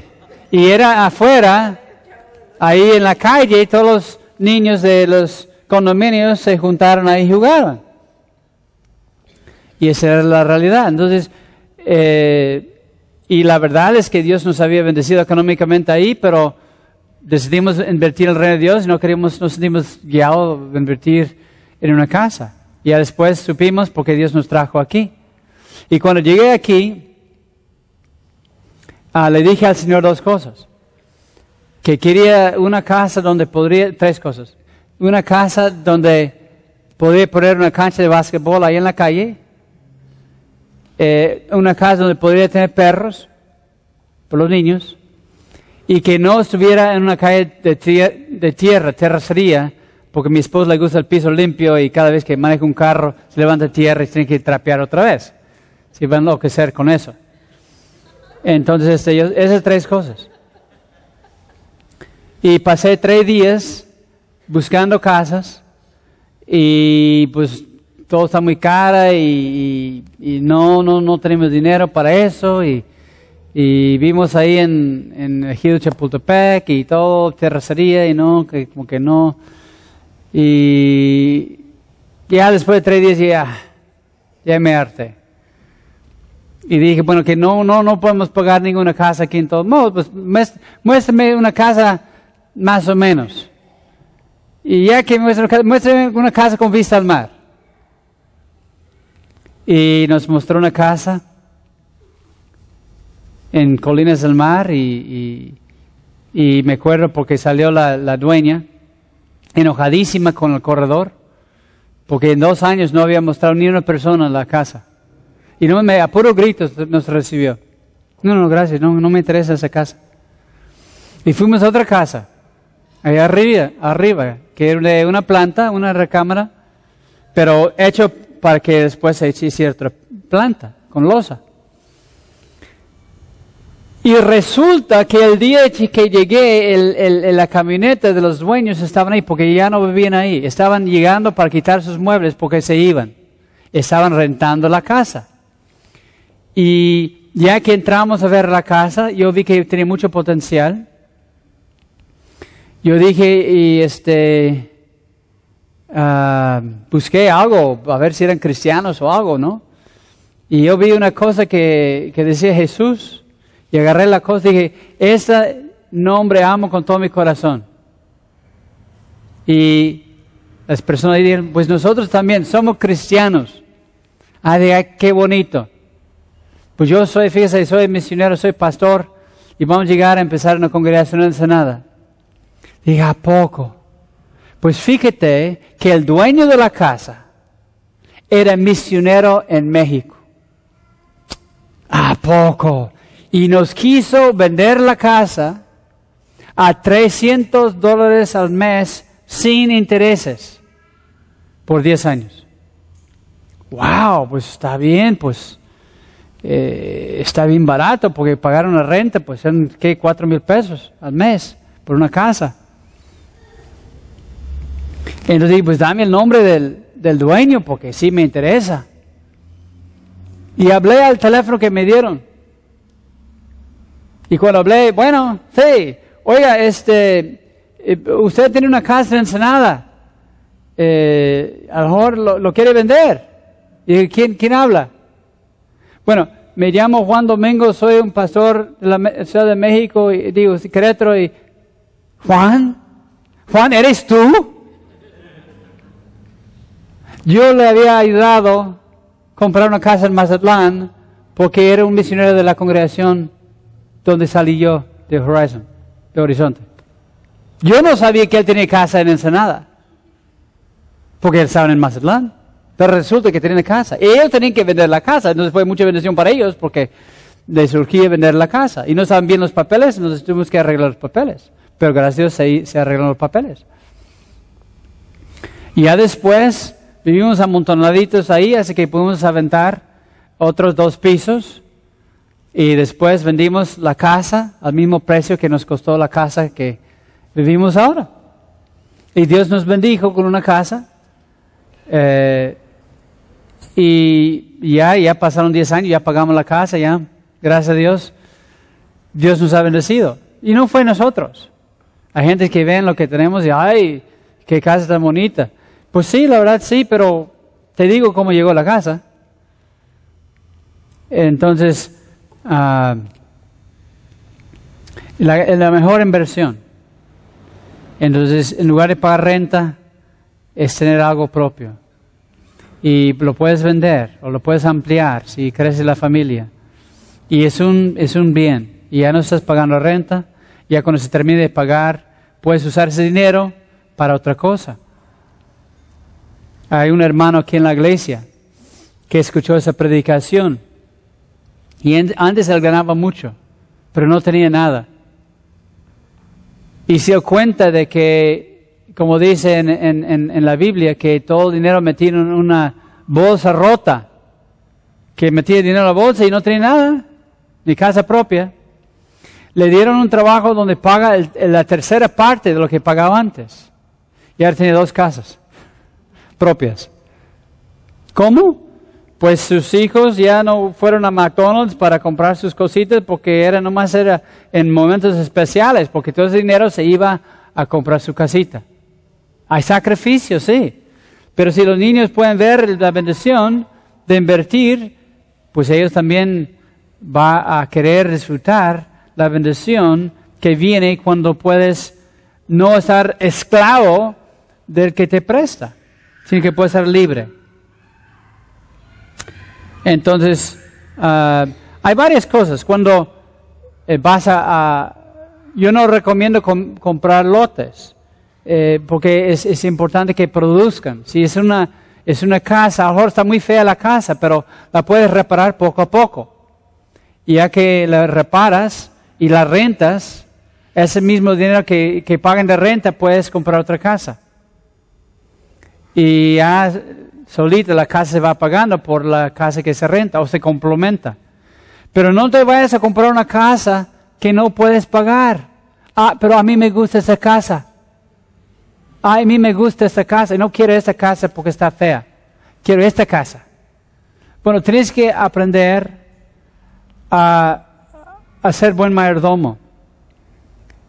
Speaker 1: Y era afuera, ahí en la calle, y todos los niños de los condominios se juntaron ahí y jugaban. Y esa era la realidad. Entonces, eh, y la verdad es que Dios nos había bendecido económicamente ahí, pero decidimos invertir en el reino de Dios y no queríamos, nos sentimos guiados a invertir en una casa. Y después supimos porque Dios nos trajo aquí. Y cuando llegué aquí, ah, le dije al Señor dos cosas. Que quería una casa donde podría, tres cosas. Una casa donde podría poner una cancha de básquetbol ahí en la calle. Eh, una casa donde podría tener perros por los niños y que no estuviera en una calle de, tie- de tierra, terracería, porque mi esposa le gusta el piso limpio y cada vez que maneja un carro se levanta tierra y tiene que trapear otra vez. Si van a enloquecer con eso. Entonces, este, yo- esas tres cosas. Y pasé tres días buscando casas y pues todo está muy cara y, no, no, no tenemos dinero para eso y, y vimos ahí en, en Ejido Chapultepec y todo, terracería y no, que como que no. Y ya después de tres días ya, ya me harté. Y dije, bueno, que no, no, no podemos pagar ninguna casa aquí en todos modos, pues muéstrame una casa más o menos. Y ya que muéstrame una casa con vista al mar. Y nos mostró una casa en Colinas del Mar y, y- y me acuerdo porque salió la, la dueña enojadísima con el corredor porque en dos años no había mostrado ni una persona la casa. Y no me, a puro gritos nos recibió. No, no, gracias, no, no me interesa esa casa. Y fuimos a otra casa, allá arriba, arriba, que era una planta, una recámara, pero hecho para que después se hiciera otra planta, con losa. Y resulta que el día que llegué, el- la camioneta de los dueños estaban ahí porque ya no vivían ahí. Estaban llegando para quitar sus muebles porque se iban. Estaban rentando la casa. Y ya que entramos a ver la casa, yo vi que tenía mucho potencial. Yo dije, y este, ah, busqué algo, a ver si eran cristianos o algo, ¿no? Y yo vi una cosa que, que decía Jesús, y agarré la cosa y dije, este nombre amo con todo mi corazón. Y las personas dijeron, pues nosotros también somos cristianos. Ah, de, qué bonito. Pues yo soy, fíjese, soy misionero, soy pastor, y vamos a llegar a empezar una congregación en Ensenada. Diga, ¿a poco? Pues fíjate que el dueño de la casa era misionero en México. ¿A poco? Y nos quiso vender la casa a 300 dólares al mes sin intereses por 10 años. Wow, pues está bien, pues eh, está bien barato porque pagar una renta, pues son, ¿qué? 4 mil pesos al mes por una casa. Entonces dije, pues dame el nombre del, del dueño porque sí me interesa. Y hablé al teléfono que me dieron. Y cuando hablé, bueno, sí, oiga, este, eh, usted tiene una casa en Ensenada. Eh, a lo mejor lo, lo quiere vender. Y dije, ¿quién, ¿quién habla? Bueno, me llamo Juan Domingo, soy un pastor de la Ciudad de México, y digo, Querétaro, y Juan, Juan, ¿eres tú? Yo le había ayudado a comprar una casa en Mazatlán porque era un misionero de la congregación donde salí yo de Horizon, de Horizonte. Yo no sabía que él tenía casa en Ensenada, porque él estaba en Mazatlán. Pero resulta que tenía casa. Ellos tenían que vender la casa, entonces fue mucha bendición para ellos porque les surgía vender la casa. Y no estaban bien los papeles, entonces tuvimos que arreglar los papeles. Pero gracias a Dios se, se arreglaron los papeles. Y ya después vivimos amontonaditos ahí, así que pudimos aventar otros dos pisos. Y después vendimos la casa al mismo precio que nos costó la casa que vivimos ahora. Y Dios nos bendijo con una casa. Eh, y ya, ya pasaron 10 años, ya pagamos la casa, ya, gracias a Dios, Dios nos ha bendecido. Y no fue nosotros. Hay gente que ven lo que tenemos y, ay, qué casa tan bonita. Pues sí, la verdad sí, pero te digo cómo llegó la casa. Entonces, ah, la, la mejor inversión. Entonces, en lugar de pagar renta, es tener algo propio. Y lo puedes vender o lo puedes ampliar si crece la familia. Y es un, es un bien. Y ya no estás pagando renta. Ya cuando se termine de pagar, puedes usar ese dinero para otra cosa. Hay un hermano aquí en la iglesia que escuchó esa predicación. Y antes él ganaba mucho, pero no tenía nada. Y se dio cuenta de que, como dice en, en- en- en la Biblia, que todo el dinero metido en una bolsa rota, que metía dinero en la bolsa y no tenía nada, ni casa propia. Le dieron un trabajo donde paga el- la tercera parte de lo que pagaba antes. Y ahora tiene dos casas propias. ¿Cómo? Pues sus hijos ya no fueron a McDonald's para comprar sus cositas porque era nomás era en momentos especiales, porque todo ese dinero se iba a comprar su casita. Hay sacrificios, sí. Pero si los niños pueden ver la bendición de invertir, pues ellos también va a querer disfrutar la bendición que viene cuando puedes no estar esclavo del que te presta, sino que puedes ser libre. Entonces, ah, hay varias cosas. Cuando eh, vas a, Yo no recomiendo com- comprar lotes, eh, porque es, importante que produzcan. Si es una, es una casa, a lo mejor está muy fea la casa, pero la puedes reparar poco a poco. Y ya que la reparas y la rentas, ese mismo dinero que, que pagan de renta puedes comprar otra casa. Y ya solita la casa se va pagando por la casa que se renta o se complementa. Pero no te vayas a comprar una casa que no puedes pagar. Ah, pero a mí me gusta esa casa. Ah, a mí me gusta esta casa y no quiero esta casa porque está fea. Quiero esta casa. Bueno, tienes que aprender a, a ser buen mayordomo.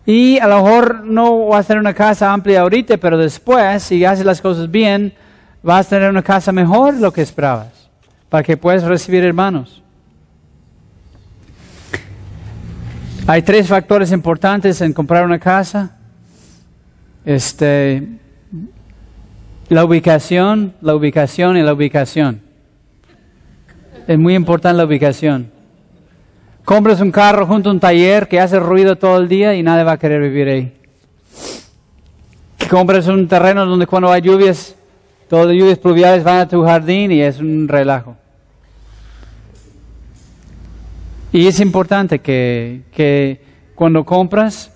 Speaker 1: Y a lo mejor no vas a tener una casa amplia ahorita, pero después, si haces las cosas bien, vas a tener una casa mejor de lo que esperabas, para que puedas recibir hermanos. Hay tres factores importantes en comprar una casa. Este, la ubicación, la ubicación y la ubicación. Es muy importante la ubicación. Compras un carro junto a un taller que hace ruido todo el día y nadie va a querer vivir ahí. Que compras un terreno donde cuando hay lluvias, todas las lluvias pluviales van a tu jardín y es un relajo. Y es importante que, que cuando compras,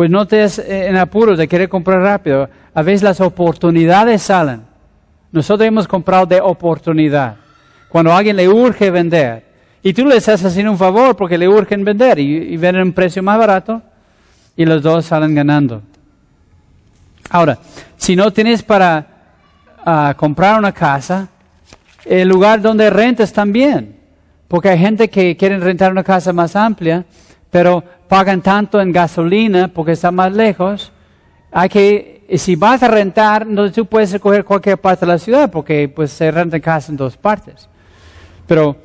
Speaker 1: pues no te des en apuros de querer comprar rápido. A veces las oportunidades salen. Nosotros hemos comprado de oportunidad. Cuando alguien le urge vender, y tú le estás haciendo un favor porque le urgen vender y, y venden un precio más barato y los dos salen ganando. Ahora, si no tienes para ah, comprar una casa, el lugar donde rentas también. Porque hay gente que quiere rentar una casa más amplia, pero pagan tanto en gasolina porque está más lejos. Hay que, si vas a rentar, entonces tú puedes escoger cualquier parte de la ciudad porque pues se renta casa en dos partes. Pero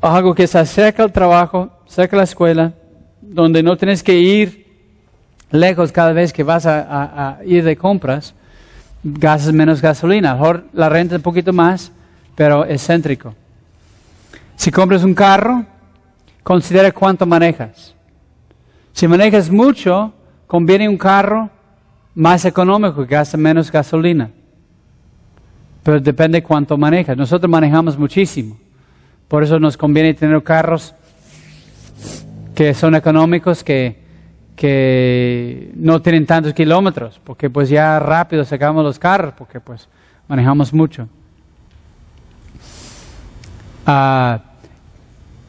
Speaker 1: algo que está cerca del trabajo, cerca de la escuela, donde no tienes que ir lejos cada vez que vas a, ir de compras, gastas menos gasolina. A lo mejor la renta un poquito más, pero es céntrico. Si compras un carro, considera cuánto manejas. Si manejas mucho, conviene un carro más económico que gasta menos gasolina. Pero depende cuánto manejas. Nosotros manejamos muchísimo. Por eso nos conviene tener carros que son económicos, que, que no tienen tantos kilómetros, porque pues ya rápido sacamos los carros, porque pues manejamos mucho. Uh,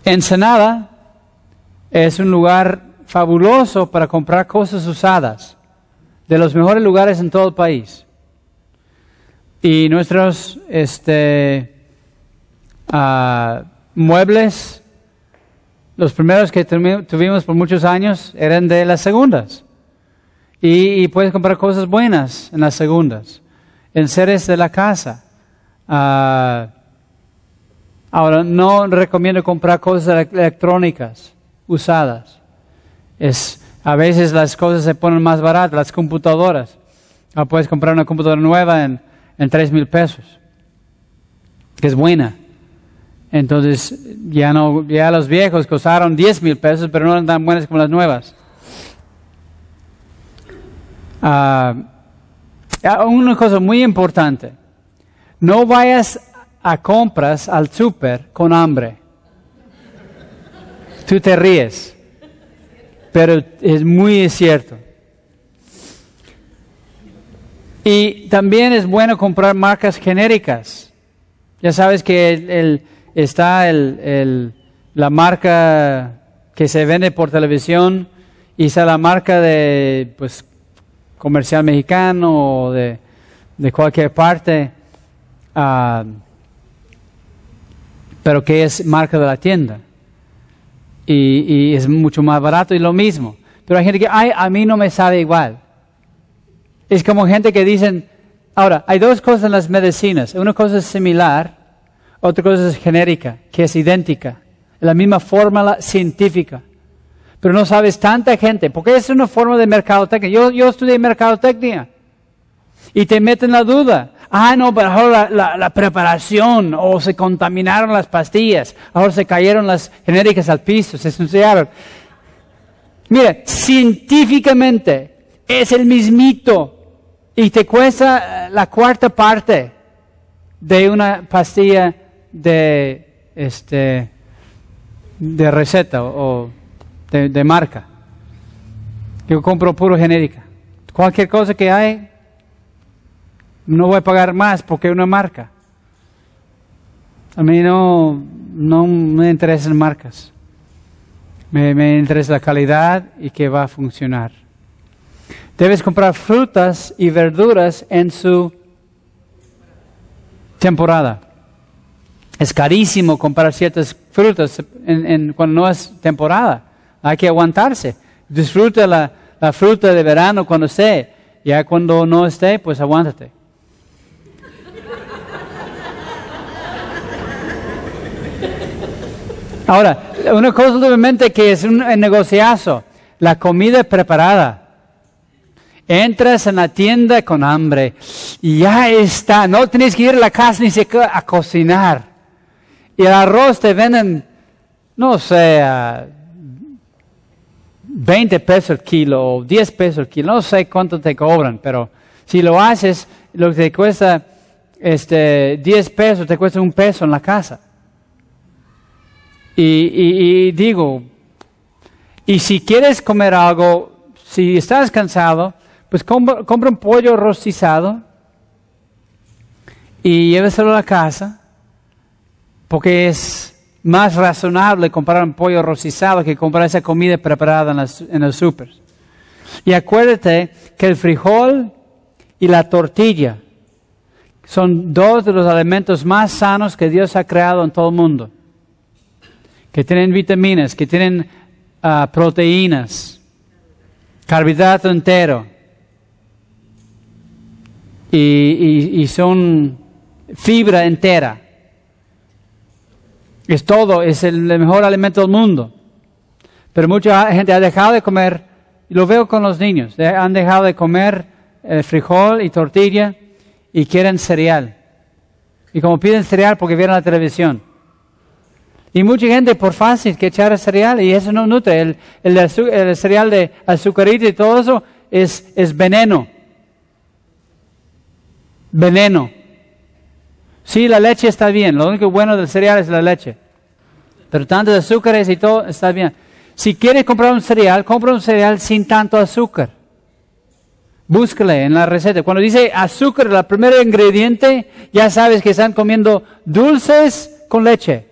Speaker 1: Ensenada es un lugar fabuloso para comprar cosas usadas, de los mejores lugares en todo el país. Y nuestros este, uh, muebles los primeros que tuvimos por muchos años eran de las segundas. Y, puedes comprar cosas buenas en las segundas. En seres de la casa. Ah, ahora, no recomiendo comprar cosas electrónicas usadas. Es, a veces las cosas se ponen más baratas, las computadoras. Ah, puedes comprar una computadora nueva en, en 3 mil pesos, que es buena. Entonces, ya no, ya los viejos costaron 10 mil pesos, pero no eran tan buenas como las nuevas. Ah, ah, una cosa muy importante, no vayas a compras al súper con hambre. Tú te ríes, pero es muy cierto. Y también es bueno comprar marcas genéricas. Ya sabes que el está el, la marca que se vende por televisión y está la marca de pues comercial mexicano o de, cualquier parte, ah, pero que es marca de la tienda. Y, es mucho más barato y lo mismo. Pero hay gente que, ay, a mí no me sabe igual. Es como gente que dicen, ahora, hay dos cosas en las medicinas. Una cosa es similar otra cosa es genérica, que es idéntica, la misma fórmula científica. Pero no sabes tanta gente, porque es una forma de mercadotecnia. Yo, yo estudié mercadotecnia. Y te meten la duda. Ah, no, pero ahora la, preparación, o se contaminaron las pastillas, ahora se cayeron las genéricas al piso, se ensuciaron. Mira, científicamente es el mismito y te cuesta la cuarta parte de una pastilla de, este, de receta o de, marca. Yo compro puro genérica. Cualquier cosa que hay, no voy a pagar más porque es una marca. A mí no, no me interesan marcas. Me, me, interesa la calidad y que va a funcionar. Debes comprar frutas y verduras en su temporada. Es carísimo comprar ciertas frutas en, cuando no es temporada. Hay que aguantarse. Disfruta la, la fruta de verano cuando esté. Ya cuando no esté, pues aguántate. Ahora, una cosa obviamente que es un negociazo, la comida preparada. Entras en la tienda con hambre y ya está, no tienes que ir a la casa ni siquiera a cocinar. Y el arroz te venden, no sé, 20 pesos el kilo o 10 pesos el kilo, no sé cuánto te cobran, pero si lo haces, lo que te cuesta este, 10 pesos, te cuesta un peso en la casa. Y, digo, y si quieres comer algo, si estás cansado, pues compra, un pollo rostizado y lléveselo a la casa porque es más razonable comprar un pollo rostizado que comprar esa comida preparada en, el súper. Y acuérdate que el frijol y la tortilla. Son dos de los alimentos más sanos que Dios ha creado en todo el mundo. Que tienen vitaminas, que tienen ah, proteínas, carbohidrato entero. Y, y- son fibra entera. Es todo, es el mejor alimento del mundo. Pero mucha gente ha dejado de comer, lo veo con los niños, han dejado de comer eh, frijol y tortilla y quieren cereal. Y como piden cereal porque vieron la televisión. Y mucha gente por fácil que echar cereal y eso no nutre. El, el, cereal de azucarita y todo eso es, es veneno. Veneno. Sí, la leche está bien. Lo único bueno del cereal es la leche. Pero tanto de azúcares y todo está bien. Si quieres comprar un cereal, compra un cereal sin tanto azúcar. Búscale en la receta. Cuando dice azúcar, el primer ingrediente, ya sabes que están comiendo dulces con leche.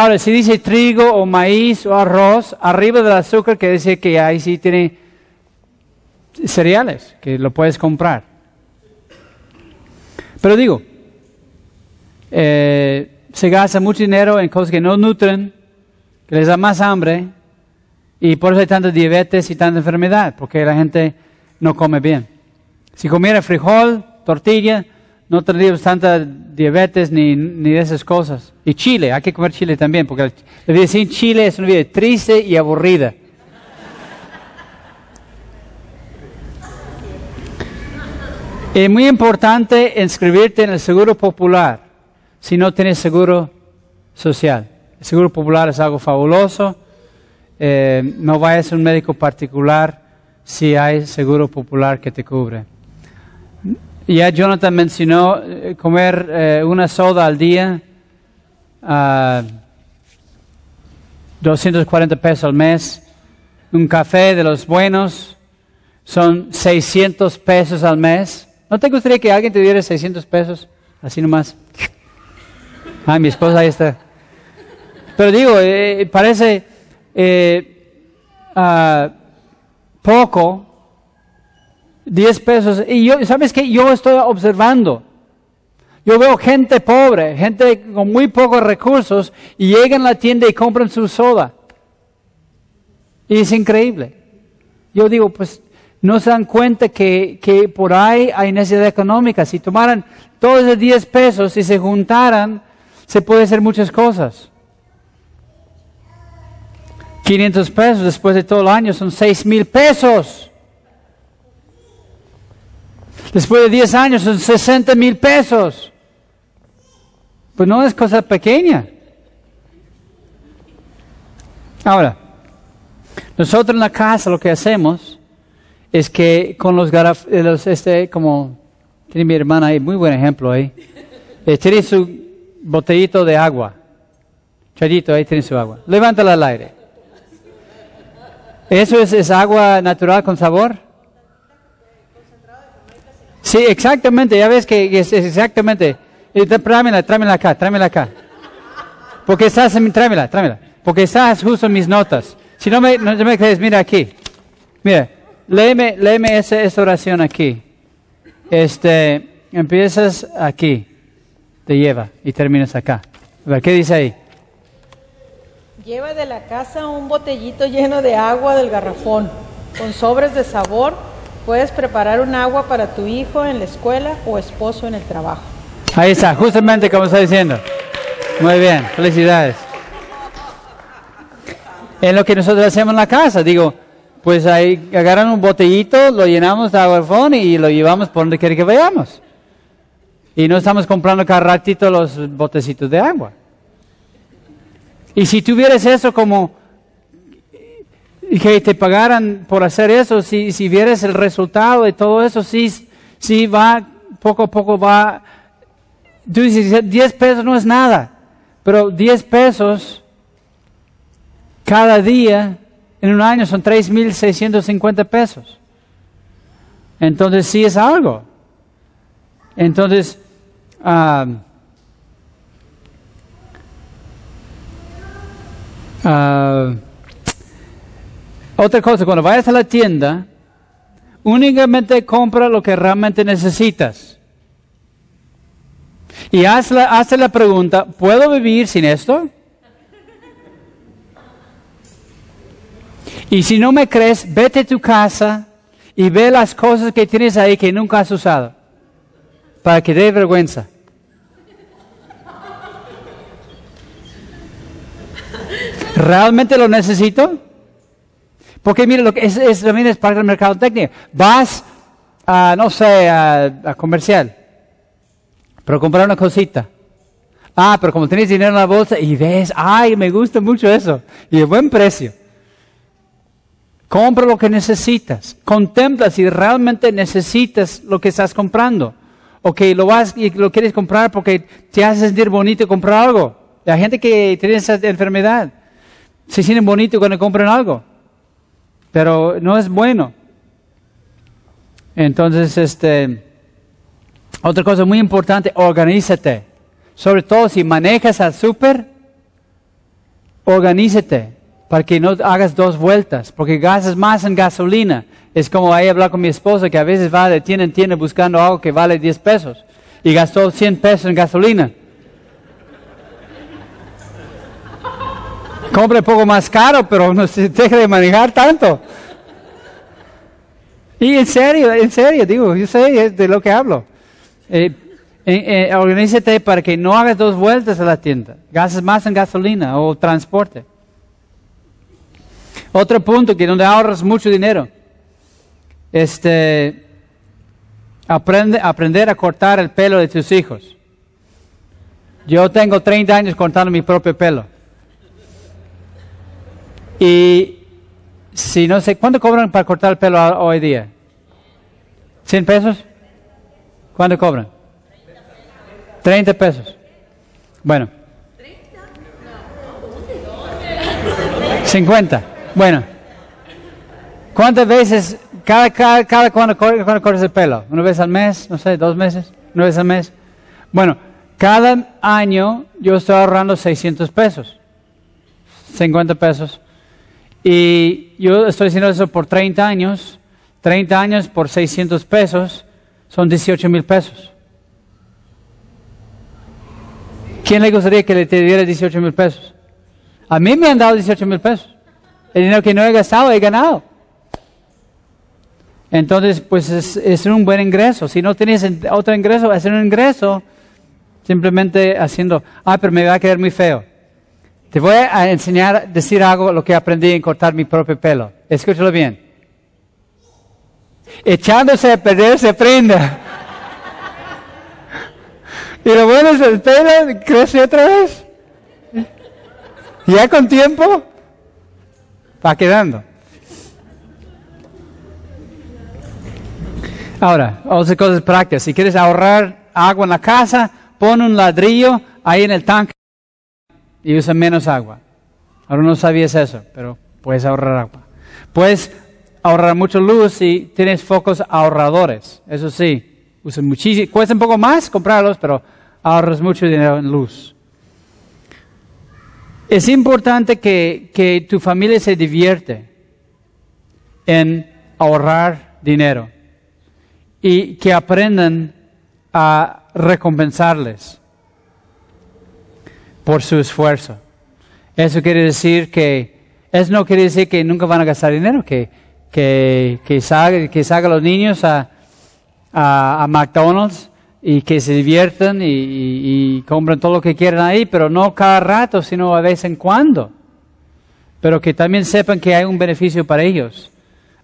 Speaker 1: Ahora, si dice trigo o maíz o arroz, arriba del azúcar, que dice que ahí sí tiene cereales, que lo puedes comprar. Pero digo, eh, se gasta mucho dinero en cosas que no nutren, que les da más hambre, y por eso hay tanta diabetes y tanta enfermedad, porque la gente no come bien. Si comiera frijol, tortilla, no tendríamos tanta diabetes ni, ni esas cosas. Y chile, hay que comer chile también, porque la vida sin chile es una vida triste y aburrida. Es muy importante inscribirte en el seguro popular si no tienes seguro social. El seguro popular es algo fabuloso. Eh, no vayas a un médico particular si hay seguro popular que te cubre. Ya Jonathan mencionó eh, comer eh, una soda al día, ah, 240 pesos al mes, un café de los buenos son 600 pesos al mes. ¿No te gustaría que alguien te diera 600 pesos? Así nomás. Ah, mi esposa ahí está. Pero digo, eh, parece eh, ah, poco, 10 pesos. Y yo, ¿sabes qué? Yo estoy observando. Yo veo gente pobre, gente con muy pocos recursos, y llegan a la tienda y compran su soda. Y es increíble. Yo digo, pues no se dan cuenta que, que por ahí hay necesidad económica. Si tomaran todos esos 10 pesos y se juntaran, se puede hacer muchas cosas. 500 pesos después de todo el año son 6 mil pesos. Después de 10 años son 60 mil pesos. Pues no es cosa pequeña. Ahora, nosotros en la casa lo que hacemos es que con los garraf, eh, este, como tiene mi hermana ahí, muy buen ejemplo ahí, eh, tiene su botellito de agua. Chayito, ahí tiene su agua. Levántala al aire. ¿Eso es, es agua natural con sabor? Sí, exactamente, ya ves que es, exactamente. Tráemela, tráemela acá, tráemela acá. Porque estás, en tráemela, tráemela. Porque estás justo en mis notas. Si no me, no me crees, mira aquí. Mira, léeme, léeme esa, esa oración aquí. Este, empiezas aquí, te lleva y terminas acá. A ver, ¿qué dice ahí?
Speaker 3: Lleva de la casa un botellito lleno de agua del garrafón, con sobres de sabor. Puedes preparar un agua para tu hijo en la escuela o esposo en el trabajo.
Speaker 1: Ahí está, justamente como está diciendo. Muy bien, felicidades. Es lo que nosotros hacemos en la casa. Digo, pues ahí agarran un botellito, lo llenamos de agua y lo llevamos por donde quiere que vayamos. Y no estamos comprando cada ratito los botecitos de agua. Y si tuvieras eso como que te pagaran por hacer eso, si, si vieras el resultado de todo eso, sí, sí va, poco a poco va. Tú dices, 10 pesos no es nada, pero 10 pesos cada día en un año son 3.650 pesos. Entonces sí es algo. Entonces, ah, ah, otra cosa, cuando vayas a la tienda, Únicamente compra lo que realmente necesitas. Y haz la, hazte la pregunta, ¿puedo vivir sin esto? Y si no me crees, vete a tu casa y ve las cosas que tienes ahí que nunca has usado, para que dé vergüenza. ¿Realmente lo necesito? Porque mire, lo que es, es- también es parte del mercado técnico. Vas a, no sé, a, comercial, pero comprar una cosita. Ah, pero como tienes dinero en la bolsa y ves, ay, me gusta mucho eso, y de buen precio. Compra lo que necesitas. Contempla si realmente necesitas lo que estás comprando. O que lo vas y lo quieres comprar porque te hace sentir bonito comprar algo. La gente que tiene esa enfermedad se sienten bonito cuando compran algo. Pero no es bueno. Entonces, este, otra cosa muy importante, organízate. Sobre todo si manejas al súper, organízate para que no hagas dos vueltas, porque gastas más en gasolina. Es como ahí hablar con mi esposa que a veces va de tienda en tienda buscando algo que vale 10 pesos y gastó 100 pesos en gasolina. Compre poco más caro, pero no se deje de manejar tanto. Y en serio, en serio, digo, yo sé de lo que hablo. Eh, eh, organízate para que no hagas dos vueltas a la tienda. Gastes más en gasolina o transporte. Otro punto que donde ahorras mucho dinero. Este, aprende, aprender a cortar el pelo de tus hijos. Yo tengo 30 años cortando mi propio pelo. Y si no sé, ¿cuánto cobran para cortar el pelo hoy día? ¿100 pesos? ¿Cuánto cobran? 30 pesos. Bueno. 50. Bueno. ¿Cuántas veces, cada, cada, cada cuando, cuando cortas el pelo? ¿Una vez al mes? No sé, dos meses, una vez al mes. Bueno, cada año yo estoy ahorrando 600 pesos. 50 pesos. Y yo estoy haciendo eso por 30 años. 30 años por 600 pesos son 18 mil pesos. ¿Quién le gustaría que le te diera 18 mil pesos? A mí me han dado 18 mil pesos. El dinero que no he gastado, he ganado. Entonces, pues es, un buen ingreso. Si no tienes en- otro ingreso, hacer un ingreso simplemente haciendo, ah, pero me va a quedar muy feo. Te voy a enseñar, decir algo, lo que aprendí en cortar mi propio pelo. Escúchalo bien. Echándose a perder se prenda. Y lo bueno es el pelo crece otra vez. Ya con tiempo va quedando. Ahora, otras cosas prácticas. Si quieres ahorrar agua en la casa, pon un ladrillo ahí en el tanque y usa menos agua. Ahora no sabías eso, pero puedes ahorrar agua. Puedes ahorrar mucha luz si tienes focos ahorradores. Eso sí, usan muchísimo. Cuesta un poco más comprarlos, pero ahorras mucho dinero en luz. Es importante que, que tu familia se divierte en ahorrar dinero y que aprendan a recompensarles por su esfuerzo. Eso quiere decir que, eso no quiere decir que nunca van a gastar dinero, que, que, que, salga, que salgan los niños a, a, a McDonald's y que se diviertan y, y, y compren todo lo que quieran ahí, pero no cada rato, sino a vez en cuando. Pero que también sepan que hay un beneficio para ellos,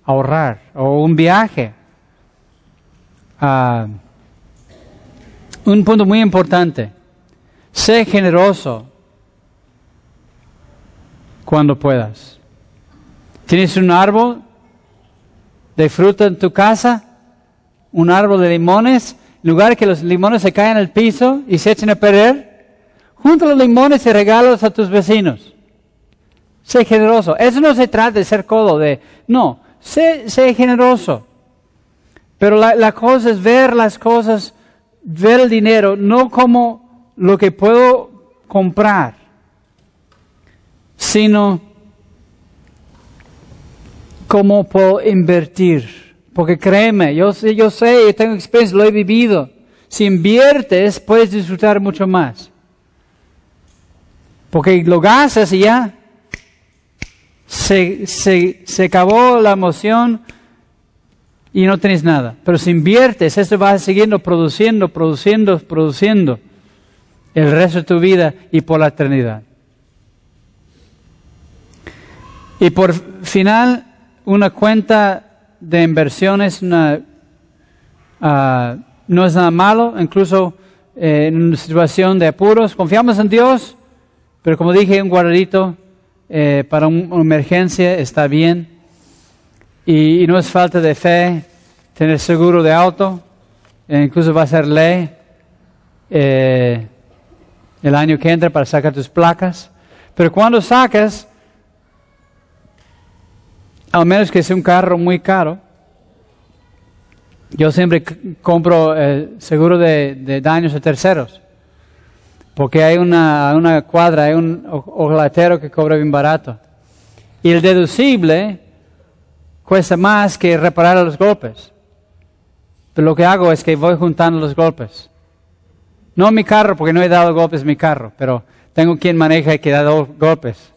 Speaker 1: ahorrar, o un viaje. Ah, un punto muy importante, sé generoso cuando puedas. ¿Tienes un árbol de fruta en tu casa? ¿Un árbol de limones? En lugar que los limones se caigan al piso y se echen a perder, junta los limones y regálalos a tus vecinos. Sé generoso. Eso no se trata de ser codo, de... No, sé, sé generoso. Pero la, la cosa es ver las cosas, ver el dinero, no como lo que puedo comprar, sino cómo puedo invertir Porque créeme, yo sé, yo sé, yo tengo experiencia, lo he vivido. Si inviertes, puedes disfrutar mucho más. Porque lo gastas y ya se, se, se acabó la emoción y no tienes nada. Pero si inviertes, eso va siguiendo produciendo, produciendo, produciendo el resto de tu vida y por la eternidad. Y por final, una cuenta de inversiones una, ah, no es nada malo, incluso eh, en una situación de apuros. Confiamos en Dios, pero como dije, un guardadito eh, para una emergencia está bien. Y, no es falta de fe tener seguro de auto, e incluso va a ser ley eh, el año que entra para sacar tus placas. Pero cuando sacas, al menos que sea un carro muy caro, yo siempre compro eh, seguro de, daños a terceros. Porque hay una, una cuadra, hay un ojolatero que cobra bien barato. Y el deducible cuesta más que reparar los golpes. Pero lo que hago es que voy juntando los golpes. No mi carro, porque no he dado golpes en mi carro, pero tengo quien maneja y que da golpes.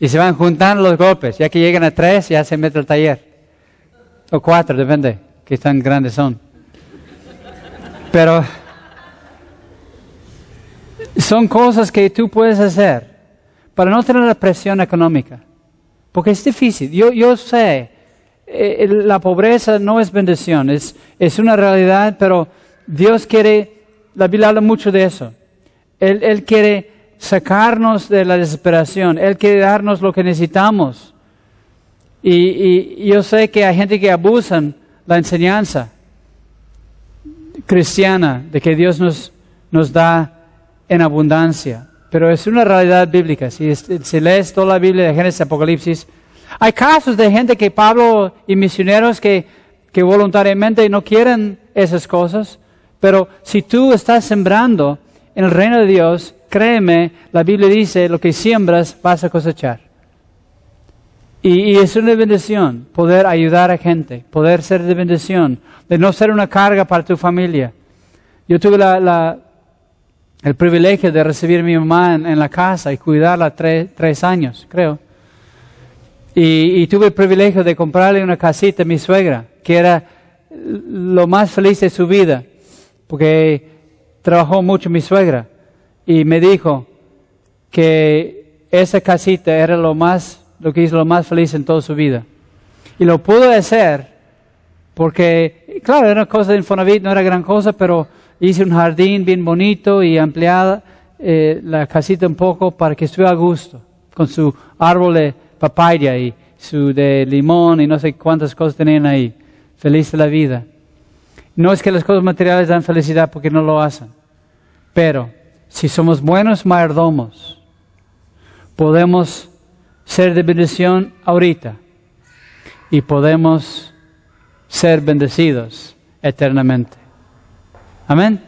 Speaker 1: Y se van juntando los golpes. Ya que llegan a tres, ya se mete el taller. O cuatro, depende que tan grandes son. Pero son cosas que tú puedes hacer para no tener la presión económica. Porque es difícil. Yo, yo sé, eh, la pobreza no es bendición, es, es una realidad, pero Dios quiere, la Biblia habla mucho de eso. Él, quiere sacarnos de la desesperación, Él quiere darnos lo que necesitamos. Y, yo sé que hay gente que abusan la enseñanza cristiana de que Dios nos, nos da en abundancia. Pero es una realidad bíblica. Si, si lees toda la Biblia de Génesis Apocalipsis, hay casos de gente que Pablo y misioneros que, que voluntariamente no quieren esas cosas. Pero si tú estás sembrando en el reino de Dios, créeme, la Biblia dice, lo que siembras vas a cosechar. Y, es una bendición poder ayudar a gente, poder ser de bendición, de no ser una carga para tu familia. Yo tuve el privilegio de recibir a mi mamá en, la casa y cuidarla tres años, creo. Y, tuve el privilegio de comprarle una casita a mi suegra, que era lo más feliz de su vida, porque trabajó mucho mi suegra. Y me dijo que esa casita era lo más lo que hizo lo más feliz en toda su vida. Y lo pudo hacer porque, claro, era una cosa de Infonavit, no era gran cosa, pero hice un jardín bien bonito y ampliada eh, la casita un poco para que estuviera a gusto, con su árbol de papaya y su de limón y no sé cuántas cosas tenían ahí. Feliz de la vida. No es que las cosas materiales dan felicidad porque no lo hacen, pero si somos buenos mayordomos, podemos ser de bendición ahorita y podemos ser bendecidos eternamente. Amén.